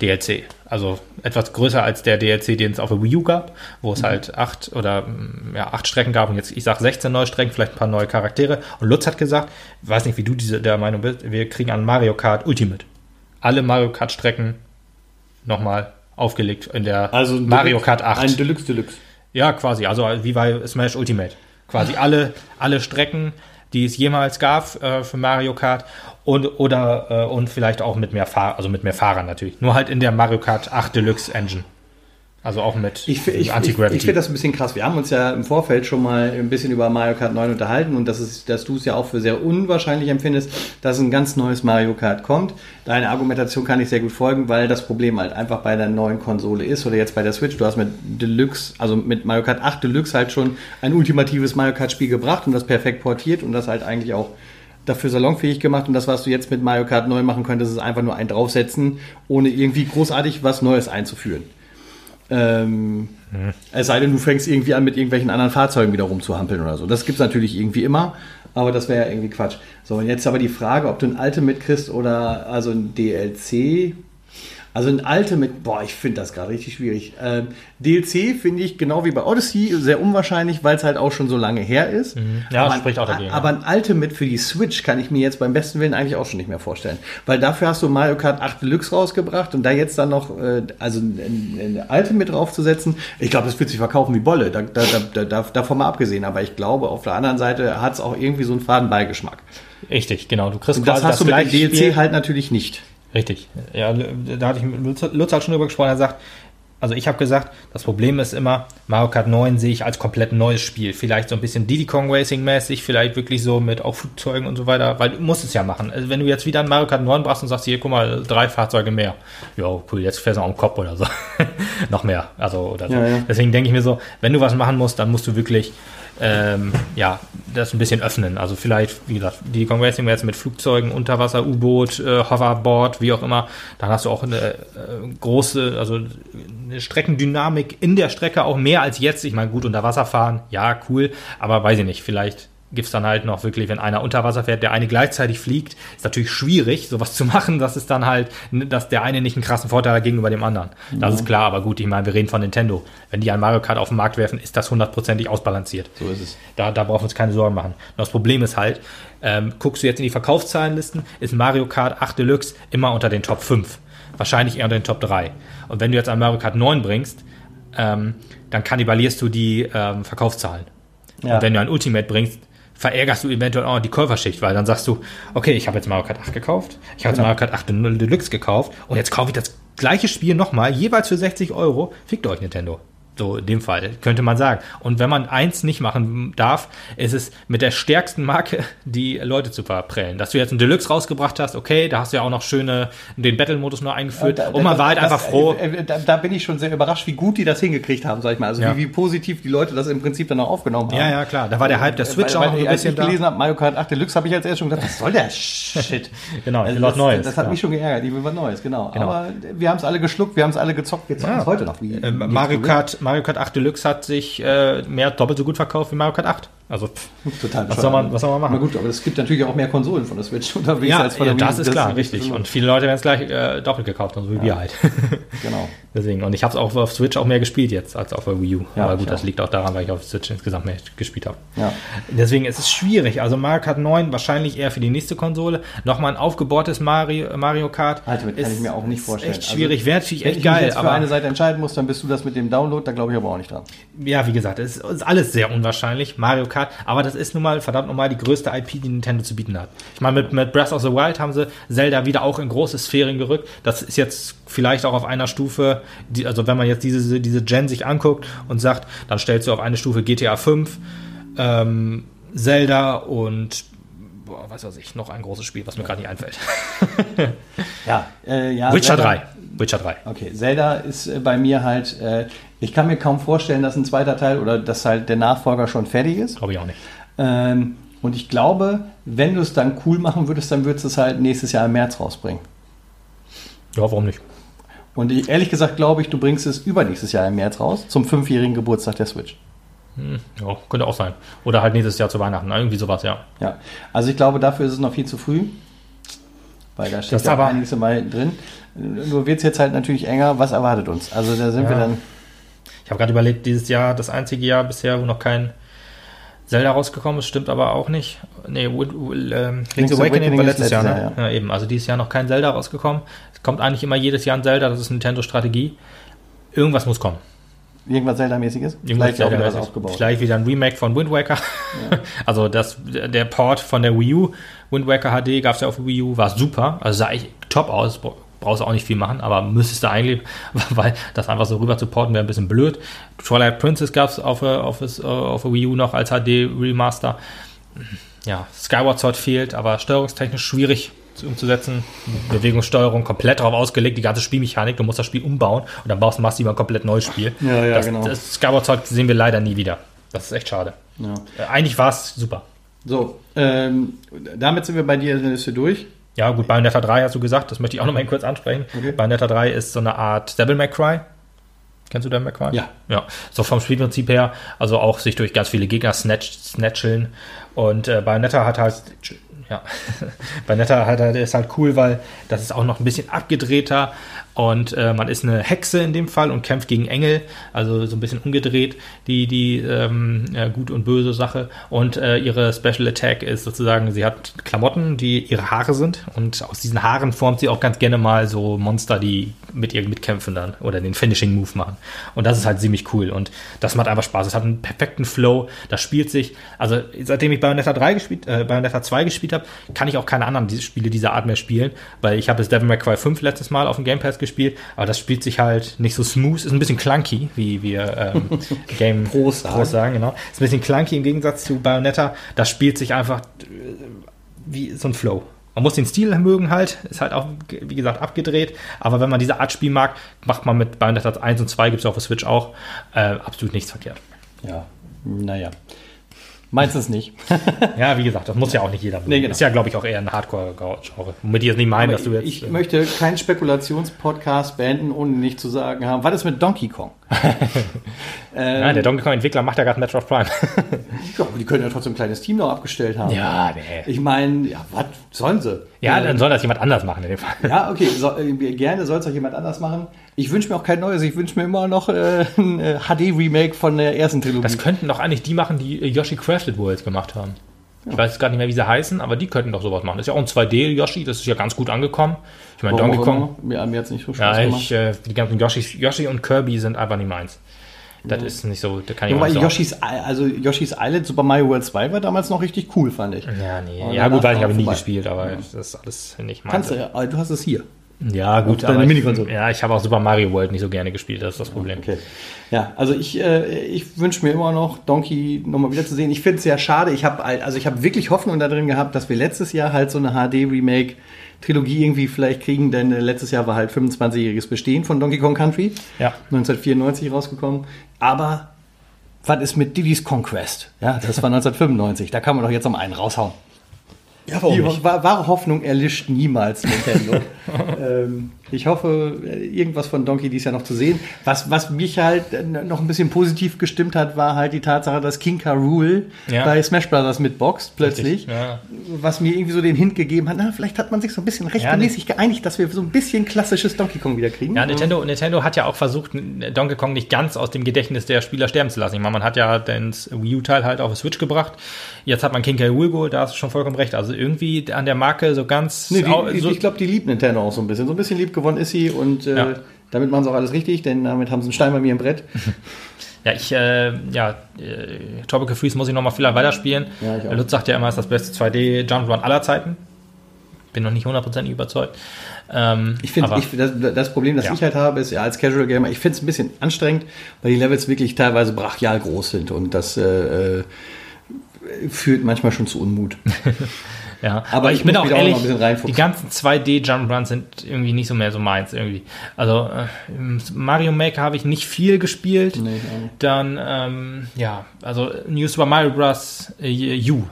DLC. Also etwas größer als der DLC, den es auf der Wii U gab, wo es mhm. halt acht oder mm, ja, acht Strecken gab und jetzt, ich sage 16 neue Strecken, vielleicht ein paar neue Charaktere. Und Lutz hat gesagt, weiß nicht, wie du diese, der Meinung bist, wir kriegen an Mario Kart Ultimate. Alle Mario Kart Strecken nochmal aufgelegt in der also Mario Kart 8. Ein Deluxe Deluxe. Ja, quasi, also wie bei Smash Ultimate. Quasi alle, alle Strecken, die es jemals gab äh, für Mario Kart und, oder, äh, und vielleicht auch mit mehr Fahr also mit mehr Fahrern natürlich. Nur halt in der Mario Kart 8 Deluxe Engine. Also auch mit ich, ich, Anti-Gravity. Ich, ich finde das ein bisschen krass. Wir haben uns ja im Vorfeld schon mal ein bisschen über Mario Kart 9 unterhalten und das ist, dass du es ja auch für sehr unwahrscheinlich empfindest, dass ein ganz neues Mario Kart kommt. Deine Argumentation kann ich sehr gut folgen, weil das Problem halt einfach bei der neuen Konsole ist oder jetzt bei der Switch. Du hast mit Deluxe, also mit Mario Kart 8 Deluxe halt schon ein ultimatives Mario Kart Spiel gebracht und das perfekt portiert und das halt eigentlich auch dafür salonfähig gemacht und das, was du jetzt mit Mario Kart neu machen könntest, ist einfach nur ein draufsetzen, ohne irgendwie großartig was Neues einzuführen. Ähm, hm. Es sei denn, du fängst irgendwie an, mit irgendwelchen anderen Fahrzeugen wieder rumzuhampeln oder so. Das gibt es natürlich irgendwie immer, aber das wäre ja irgendwie Quatsch. So, und jetzt aber die Frage, ob du ein Ultimate kriegst oder also ein DLC. Also ein Ultimate, boah, ich finde das gerade richtig schwierig. Ähm, DLC finde ich genau wie bei Odyssey sehr unwahrscheinlich, weil es halt auch schon so lange her ist. Mhm. Ja, aber spricht auch dagegen. Aber ein Ultimate für die Switch kann ich mir jetzt beim besten Willen eigentlich auch schon nicht mehr vorstellen. Weil dafür hast du Mario Kart 8 Deluxe rausgebracht und da jetzt dann noch, äh, also ein, ein Ultimate draufzusetzen, ich glaube, das wird sich verkaufen wie Bolle, da, da, da, da, davon mal abgesehen. Aber ich glaube, auf der anderen Seite hat es auch irgendwie so einen faden Beigeschmack. Richtig, genau. Du kriegst und das hast das du mit dem DLC Spiel. halt natürlich nicht. Richtig. Ja, da hatte ich mit Lutz, Lutz hat schon drüber gesprochen. Er sagt, also ich habe gesagt, das Problem ist immer, Mario Kart 9 sehe ich als komplett neues Spiel. Vielleicht so ein bisschen Diddy Kong Racing mäßig, vielleicht wirklich so mit auch Flugzeugen und so weiter, weil du musst es ja machen. Also wenn du jetzt wieder ein Mario Kart 9 brauchst und sagst, hier, guck mal, drei Fahrzeuge mehr. Ja, cool, jetzt fährst du auch im Kopf oder so. Noch mehr. Also, oder so. Ja, ja. Deswegen denke ich mir so, wenn du was machen musst, dann musst du wirklich ähm, ja, das ein bisschen öffnen. Also vielleicht, wie gesagt, die Congressing jetzt mit Flugzeugen, Unterwasser, U-Boot, äh, Hoverboard, wie auch immer, dann hast du auch eine äh, große, also eine Streckendynamik in der Strecke auch mehr als jetzt. Ich meine, gut, unter Wasser fahren, ja, cool, aber weiß ich nicht, vielleicht gibt es dann halt noch wirklich, wenn einer unter Wasser fährt, der eine gleichzeitig fliegt, ist natürlich schwierig, sowas zu machen, dass es dann halt, dass der eine nicht einen krassen Vorteil hat gegenüber dem anderen. Das ja. ist klar, aber gut, ich meine, wir reden von Nintendo. Wenn die ein Mario Kart auf den Markt werfen, ist das hundertprozentig ausbalanciert. So ist es. Da, da brauchen wir uns keine Sorgen machen. Und das Problem ist halt, ähm, guckst du jetzt in die Verkaufszahlenlisten, ist Mario Kart 8 Deluxe immer unter den Top 5. Wahrscheinlich eher unter den Top 3. Und wenn du jetzt ein Mario Kart 9 bringst, ähm, dann kannibalierst du die ähm, Verkaufszahlen. Ja. Und wenn du ein Ultimate bringst, verärgerst du eventuell auch die Käuferschicht, weil dann sagst du, okay, ich habe jetzt Mario Kart 8 gekauft, ich habe jetzt Mario Kart 8 Deluxe gekauft und jetzt kaufe ich das gleiche Spiel nochmal, jeweils für 60 Euro. Fickt euch Nintendo. So in dem Fall, könnte man sagen. Und wenn man eins nicht machen darf, ist es mit der stärksten Marke die Leute zu verprellen. Dass du jetzt einen Deluxe rausgebracht hast, okay, da hast du ja auch noch schöne den Battle-Modus nur eingeführt. Da, und man das, war halt das, einfach froh. Äh, da, da, bin ich schon sehr überrascht, wie gut die das hingekriegt haben, sag ich mal. Also ja. wie, wie, positiv die Leute das im Prinzip dann auch aufgenommen haben. Ja, ja, klar. Da war der Hype der Switch weil, auch noch ein bisschen ich da. gelesen habe, Mario Kart 8 Deluxe, habe ich als erstes schon gedacht, was soll der Shit? genau, also das, Neues. Das hat mich schon geärgert, ich will was Neues, genau. genau. Aber wir haben es alle geschluckt, wir haben es alle gezockt, wir zocken es heute noch. Wie, äh, Mario, Kart, Mario Kart 8 Deluxe hat sich äh, mehr doppelt so gut verkauft wie Mario Kart 8. Also pff, total was soll, man, was soll man machen? Na gut, aber es gibt natürlich auch mehr Konsolen von der Switch unterwegs ja, als von der ja, Wii. Das ist klar, das richtig. Und viele Leute werden es gleich äh, doppelt gekauft, also wie ja. wir halt. genau. Deswegen. Und ich habe es auch auf Switch auch mehr gespielt jetzt als auf der Wii U. Ja, aber gut, das liegt auch daran, weil ich auf Switch insgesamt mehr gespielt habe. Ja. Deswegen ist es schwierig. Also Mario Kart 9 wahrscheinlich eher für die nächste Konsole. Nochmal ein aufgebohrtes Mario, Mario Kart. Alter, kann ich mir auch nicht vorstellen. Echt also, schwierig, also, wäre natürlich echt wenn geil. Wenn ich jetzt für eine Seite entscheiden muss, dann bist du das mit dem Download, da glaube ich aber auch nicht dran. Ja, wie gesagt, es ist alles sehr unwahrscheinlich. Mario Kart, aber das ist nun mal verdammt nochmal die größte IP, die Nintendo zu bieten hat. Ich meine, mit, mit Breath of the Wild haben sie Zelda wieder auch in große Sphären gerückt. Das ist jetzt vielleicht auch auf einer Stufe, die, also wenn man jetzt diese, diese Gen sich anguckt und sagt, dann stellst du auf eine Stufe GTA 5, ähm, Zelda und boah, was weiß ich, noch ein großes Spiel, was mir gerade nicht einfällt. ja, äh, ja, Witcher Zelda, 3. Witcher 3. Okay, Zelda ist äh, bei mir halt, äh, ich kann mir kaum vorstellen, dass ein zweiter Teil oder dass halt der Nachfolger schon fertig ist. Glaube ich auch nicht. Ähm, und ich glaube, wenn du es dann cool machen würdest, dann würdest du es halt nächstes Jahr im März rausbringen. Ja, warum nicht? Und ich, ehrlich gesagt glaube ich, du bringst es übernächstes Jahr im März raus, zum fünfjährigen Geburtstag der Switch. Hm, ja, könnte auch sein. Oder halt nächstes Jahr zu Weihnachten, irgendwie sowas, ja. Ja, also ich glaube, dafür ist es noch viel zu früh, weil da steht Das ja aber- einiges hinten drin. Nur wird es jetzt halt natürlich enger. Was erwartet uns? Also da sind wir Ja. dann. Ich habe gerade überlegt, dieses Jahr das einzige Jahr bisher, wo noch kein Zelda rausgekommen ist, stimmt aber auch nicht. Nee, Wind, ähm, Link's Awakening war letztes Jahr, ne? Jahr, Ja. eben. Also dieses Jahr noch kein Zelda rausgekommen. Es kommt eigentlich immer jedes Jahr ein Zelda, das ist Nintendo-Strategie. Irgendwas muss kommen. Irgendwas Zelda-mäßiges? Vielleicht auch wieder was aufgebaut. Vielleicht wieder ein Remake von Wind Waker. also das, der Port von der Wii U, Wind Waker HD, gab es ja auf Wii U, war super. Also sah echt top aus. Bra- Brauchst du auch nicht viel machen, aber müsstest du eigentlich, weil das einfach so rüber zu porten wäre ein bisschen blöd. Twilight Princess gab es auf, der- auf, äh, auf Wii U noch als HD Remaster. Ja, Skyward Sword fehlt, aber steuerungstechnisch schwierig zu- umzusetzen. Bewegungssteuerung komplett darauf ausgelegt, die ganze Spielmechanik. Du musst das Spiel umbauen und dann baust, machst du lieber ein komplett neues Spiel. Ja, ja, das, genau. Das Skyward Sword sehen wir leider nie wieder. Das ist echt schade. Ja. Äh, Eigentlich war es super. So, ähm, damit sind wir bei dir Liste durch. Ja, gut, Bayonetta 3 hast du gesagt, das möchte ich auch noch mal kurz ansprechen. Okay. Bayonetta 3 ist so eine Art Devil May Cry. Kennst du Devil May Cry? Ja. Ja, so vom Spielprinzip her, also auch sich durch ganz viele Gegner snatch, snatcheln. Und äh, Bayonetta hat halt, ja, Bayonetta hat halt, ist halt cool, weil das ist auch noch ein bisschen abgedrehter und äh, man ist eine Hexe in dem Fall und kämpft gegen Engel, also so ein bisschen umgedreht, die, die ähm, ja, gut und böse Sache. Und äh, ihre Special Attack ist sozusagen, sie hat Klamotten, die ihre Haare sind und aus diesen Haaren formt sie auch ganz gerne mal so Monster, die mit ihr mitkämpfen dann oder den Finishing Move machen. Und das ist halt ziemlich cool und das macht einfach Spaß. Es hat einen perfekten Flow, das spielt sich, also seitdem ich Bayonetta 3 gespielt, äh, Bayonetta 2 gespielt habe, kann ich auch keine anderen Spiele dieser Art mehr spielen, weil ich habe das Devil May Cry 5 letztes Mal auf dem Game Pass gespielt, aber das spielt sich halt nicht so smooth, ist ein bisschen clunky, wie wir ähm, Game Pros sagen. Sagen, genau. Ist ein bisschen clunky im Gegensatz zu Bayonetta, das spielt sich einfach äh, wie so ein Flow. Man muss den Stil mögen halt, ist halt auch, wie gesagt, abgedreht. Aber wenn man diese Art Spiel mag, macht man mit Bayonetta 1 und 2, gibt es auf der Switch auch, äh, absolut nichts verkehrt. Ja, naja. Meinst du es nicht? Ja, wie gesagt, das muss ja auch nicht jeder. Nee, genau. Ist ja, glaube ich, auch eher ein Hardcore-Genre. Womit ich jetzt nicht meine, dass du jetzt... ich äh, möchte keinen Spekulationspodcast beenden, ohne nicht zu sagen haben, was ist mit Donkey Kong? ähm, ja, der Donkey Kong-Entwickler macht ja gerade Metroid Prime. ja, die können ja trotzdem ein kleines Team noch abgestellt haben. ja, nee. Ich meine, ja, was sollen sie? Ja, Äh, dann soll das jemand anders machen in dem Fall. Ja, okay, so, äh, gerne soll es auch jemand anders machen. Ich wünsche mir auch kein neues, ich wünsche mir immer noch äh, ein äh, HD-Remake von der ersten Trilogie. Das könnten doch eigentlich die machen, die äh, Yoshi Crafted Worlds gemacht haben. Ich weiß gar nicht mehr, wie sie heißen, aber die könnten doch sowas machen. Das ist ja auch ein 2D-Yoshi, das ist ja ganz gut angekommen. Ich meine, Donkey Kong. Mir, mir hat es nicht so Spaß ja, gemacht. ich, äh, die ganzen Yoshis, Yoshi und Kirby sind einfach nicht meins. Das ist nicht so, da kann ich Wobei nicht so. Yoshi's, also Yoshi's Island Super Mario World 2 war damals noch richtig cool, fand ich. Ja, nee. Und Ja, gut, weiß ich, habe nie gespielt, aber das ist alles nicht meins. Kannst du, ja, aber du hast es hier. Ja, gut, aber ich, Minikonsole. ja, ich habe auch Super Mario World nicht so gerne gespielt, das ist das Problem. Okay. Ja, also ich, äh, ich wünsche mir immer noch Donkey nochmal wieder zu sehen. Ich finde es sehr schade. Ich habe also ich habe wirklich Hoffnung da drin gehabt, dass wir letztes Jahr halt so eine HD-Remake Trilogie irgendwie vielleicht kriegen, denn äh, letztes Jahr war halt 25-jähriges Bestehen von Donkey Kong Country. Ja. 1994 rausgekommen. Aber was ist mit Diddy's Conquest? Ja, das war 1995. Da kann man doch jetzt noch einen raushauen. Ja, Die wa- wahre Hoffnung erlischt niemals, Nintendo. ähm, ich hoffe, irgendwas von Donkey dies Jahr noch zu sehen. Was, was mich halt noch ein bisschen positiv gestimmt hat, war halt die Tatsache, dass King K. Rool Ja. bei Smash Brothers mitboxt, plötzlich. Ja. Was mir irgendwie so den Hint gegeben hat, na, vielleicht hat man sich so ein bisschen rechtmäßig geeinigt, dass wir so ein bisschen klassisches Donkey Kong wieder kriegen. Ja, Nintendo, Nintendo hat ja auch versucht, Donkey Kong nicht ganz aus dem Gedächtnis der Spieler sterben zu lassen. Ich meine, man hat ja den Wii U-Teil halt auf die Switch gebracht. Jetzt hat man King K. Rool geholt, da hast du schon vollkommen recht. Also irgendwie an der Marke so ganz... Nee, die, so, ich glaube, die liebt Nintendo auch so ein bisschen. So ein bisschen lieb gewonnen ist sie und äh, Ja. damit machen sie auch alles richtig, denn damit haben sie einen Stein bei mir im Brett. ja, ich, äh, ja, äh, Tropical Freeze muss ich noch mal viel weiterspielen. Ja, ich auch. Lutz sagt ja immer, es ist das beste 2D-Jump-Run aller Zeiten. Bin noch nicht hundertprozentig überzeugt. Ähm, Ich finde, das, das Problem, das Ja. ich halt habe, ist ja als Casual Gamer, ich finde es ein bisschen anstrengend, weil die Levels wirklich teilweise brachial groß sind und das äh, äh, führt manchmal schon zu Unmut. Ja, Aber ich bin muss auch auch ehrlich, noch ein bisschen reinfuchsen. die ganzen 2D Jump'n'Runs sind irgendwie nicht so mehr so meins irgendwie. Also äh, Mario Maker habe ich nicht viel gespielt. Nee, ich auch. Dann, ähm, ja, also New Super Mario Bros. Äh, U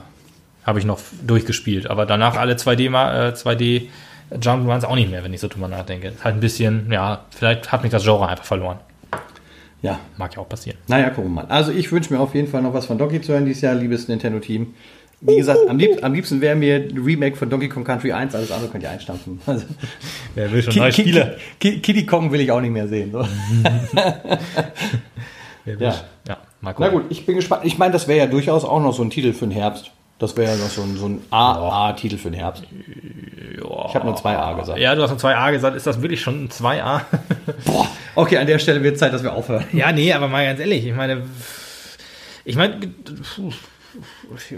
habe ich noch durchgespielt, aber danach alle 2D, Ma- äh, 2D Jump'n'Runs auch nicht mehr, wenn ich so drüber nachdenke. Ist halt ein bisschen, ja, vielleicht hat mich das Genre einfach verloren. Ja, Mag ja auch passieren. naja, gucken wir mal. Also ich wünsche mir auf jeden Fall noch was von Donkey zu hören dieses Jahr, liebes Nintendo-Team. Wie gesagt, am, lieb, am liebsten wäre mir ein Remake von Donkey Kong Country 1, alles andere könnt ihr einstampfen. Also, Wer will schon neue Spiele? Ki- Kiddy Kong will ich auch nicht mehr sehen. So. Ja. ja, mal Na gucken. gut, ich bin gespannt. Ich meine, das wäre ja durchaus auch noch so ein Titel für den Herbst. Das wäre ja noch so ein, so ein AA-Titel für den Herbst. Ich habe nur 2A gesagt. Ja, du hast ein 2A gesagt. Ist das wirklich schon ein 2A? Boah, okay, an der Stelle wird Zeit, dass wir aufhören. ja, nee, aber mal ganz ehrlich. Ich meine, ich meine,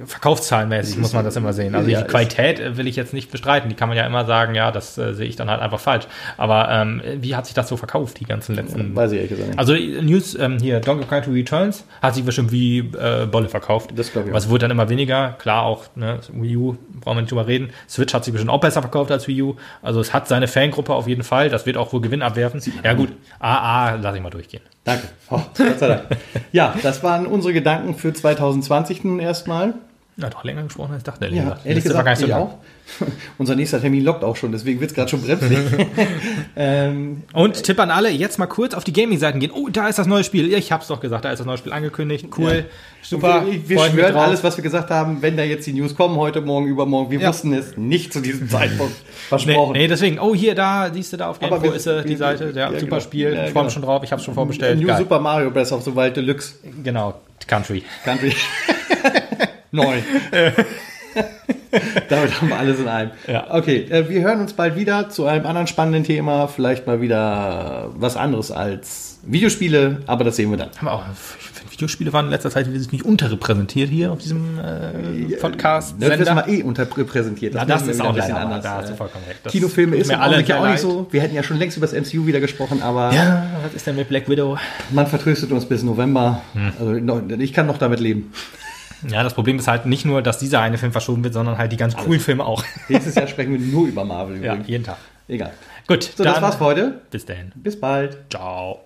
verkaufszahlenmäßig muss man das immer sehen. Also die Qualität äh, will ich jetzt nicht bestreiten. Die kann man ja immer sagen, ja, das äh, sehe ich dann halt einfach falsch. Aber ähm, wie hat sich das so verkauft, die ganzen letzten... Weiß ich ehrlich gesagt nicht. Also äh, News ähm, hier, Donkey Kong Returns hat sich bestimmt wie äh, Bolle verkauft. Das glaub ich Aber es wurde dann immer weniger. Klar auch, ne, Wii U, brauchen wir nicht drüber reden. Switch hat sich bestimmt auch besser verkauft als Wii U. Also es hat seine Fangruppe auf jeden Fall. Das wird auch wohl Gewinn abwerfen. Ja gut, AA lasse ich mal durchgehen. Danke. Oh, Gott sei Dank. Ja, das waren unsere Gedanken für 2020 nun erstmal. Ja, doch länger gesprochen als ich dachte. Ja, gesagt. ehrlich Letzte war gesagt, gar ich nicht so lang. auch. Unser nächster Termin lockt auch schon, deswegen wird es gerade schon bremsig. ähm, Und Tipp an alle, jetzt mal kurz auf die Gaming-Seiten gehen. Oh, da ist das neue Spiel. Ich hab's doch gesagt, da ist das neue Spiel angekündigt. Cool. Super. Wir, wir mich schwören alles, was wir gesagt haben, wenn da jetzt die News kommen, heute, morgen, übermorgen. Wir Ja. wussten es nicht zu diesem Zeitpunkt Nee, versprochen. nee, deswegen, oh, hier, da, siehst du da auf GamePro wir- ist äh, die wir- Seite. Ja, ja, super genau. Spiel. Ja, ich freue genau. mich schon drauf. Ich hab's schon vorbestellt. New Geil. Super Mario Bros. of the Wild Deluxe Genau, Country. Country. Neu. Damit haben wir alles in einem. Ja. Okay, äh, wir hören uns bald wieder zu einem anderen spannenden Thema. Vielleicht mal wieder was anderes als Videospiele, aber das sehen wir dann. Haben wir auch, Videospiele waren in letzter Zeit nicht unterrepräsentiert hier auf diesem äh, Podcast. Das wird mal eh unterrepräsentiert. Ja, das müssen wir ist auch ein bisschen anders. da hast du vollkommen recht. Das Kinofilme ist mir ja sehr auch nicht leid. so. Wir hätten ja schon längst über das MCU wieder gesprochen, aber Ja, was ist denn mit Black Widow? man vertröstet uns bis November. Hm. Also ich kann noch damit leben. Ja, das Problem ist halt nicht nur, dass dieser eine Film verschoben wird, sondern halt die ganz coolen Filme auch. Nächstes Jahr sprechen wir nur über Marvel ja, übrigens. jeden Tag. Egal. Gut, So, das war's für heute. Bis dahin. Bis bald. Ciao.